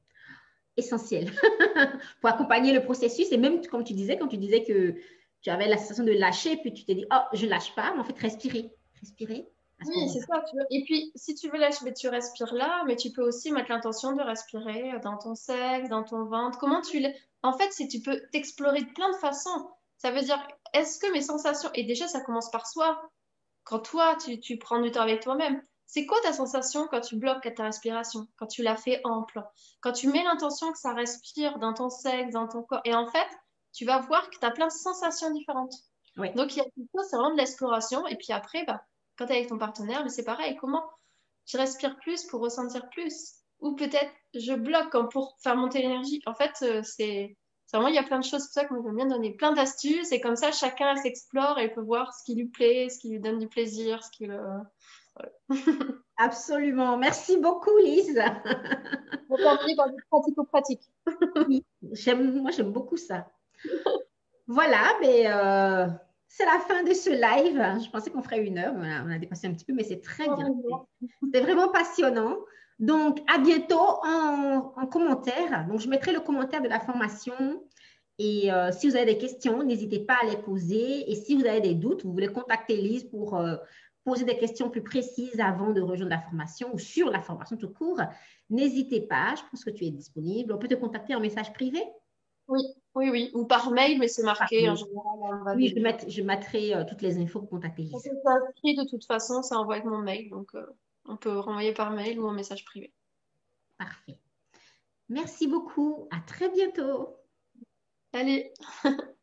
essentiel [LAUGHS] pour accompagner le processus. Et même, comme tu disais, quand tu disais que tu avais la sensation de lâcher, puis tu t'es dit, oh, je lâche pas, mais en fait, respirer. Respirer. Oui, c'est ça. Et puis, si tu veux lâcher, tu respires là, mais tu peux aussi mettre l'intention de respirer dans ton sexe, dans ton ventre. Comment tu En fait, si tu peux t'explorer de plein de façons. Ça veut dire, est-ce que mes sensations. Et déjà, ça commence par soi. Quand toi, tu, tu prends du temps avec toi-même. C'est quoi ta sensation quand tu bloques ta respiration, quand tu la fais ample, quand tu mets l'intention que ça respire dans ton sexe, dans ton corps. Et en fait, tu vas voir que tu as plein de sensations différentes. Donc, il y a c'est vraiment de l'exploration. Et puis après, bah, quand tu es avec ton partenaire, mais c'est pareil. Comment je respire plus pour ressentir plus? Ou peut-être je bloque pour faire monter l'énergie. En fait, euh, c'est vraiment, il y a plein de choses. C'est pour ça que moi, j'aime bien donner plein d'astuces. Et comme ça, chacun s'explore et peut voir ce qui lui plaît, ce qui lui donne du plaisir, ce qui le... [LAUGHS] Absolument. Merci beaucoup, Lise. On peut en du pratico-pratique. moi, j'aime beaucoup ça voilà, mais euh, c'est la fin de ce live. Je pensais qu'on ferait une heure, on a, dépassé un petit peu, mais c'est très bien. C'est vraiment passionnant. Donc, à bientôt en, commentaire. Donc, je mettrai le commentaire de la formation. Et euh, si vous avez des questions, n'hésitez pas à les poser. Et si vous avez des doutes, vous voulez contacter Lise pour euh, poser des questions plus précises avant de rejoindre la formation ou sur la formation tout court, n'hésitez pas. Je pense que tu es disponible. On peut te contacter en message privé? Oui, oui, oui. Ou par mail, mais c'est marqué en général. oui, je, mettrai euh, toutes les infos pour contacter C'est inscrit de toute façon, ça envoie avec mon mail. Donc, euh, on peut renvoyer par mail ou en message privé. Parfait. Merci beaucoup. À très bientôt. Allez. [LAUGHS]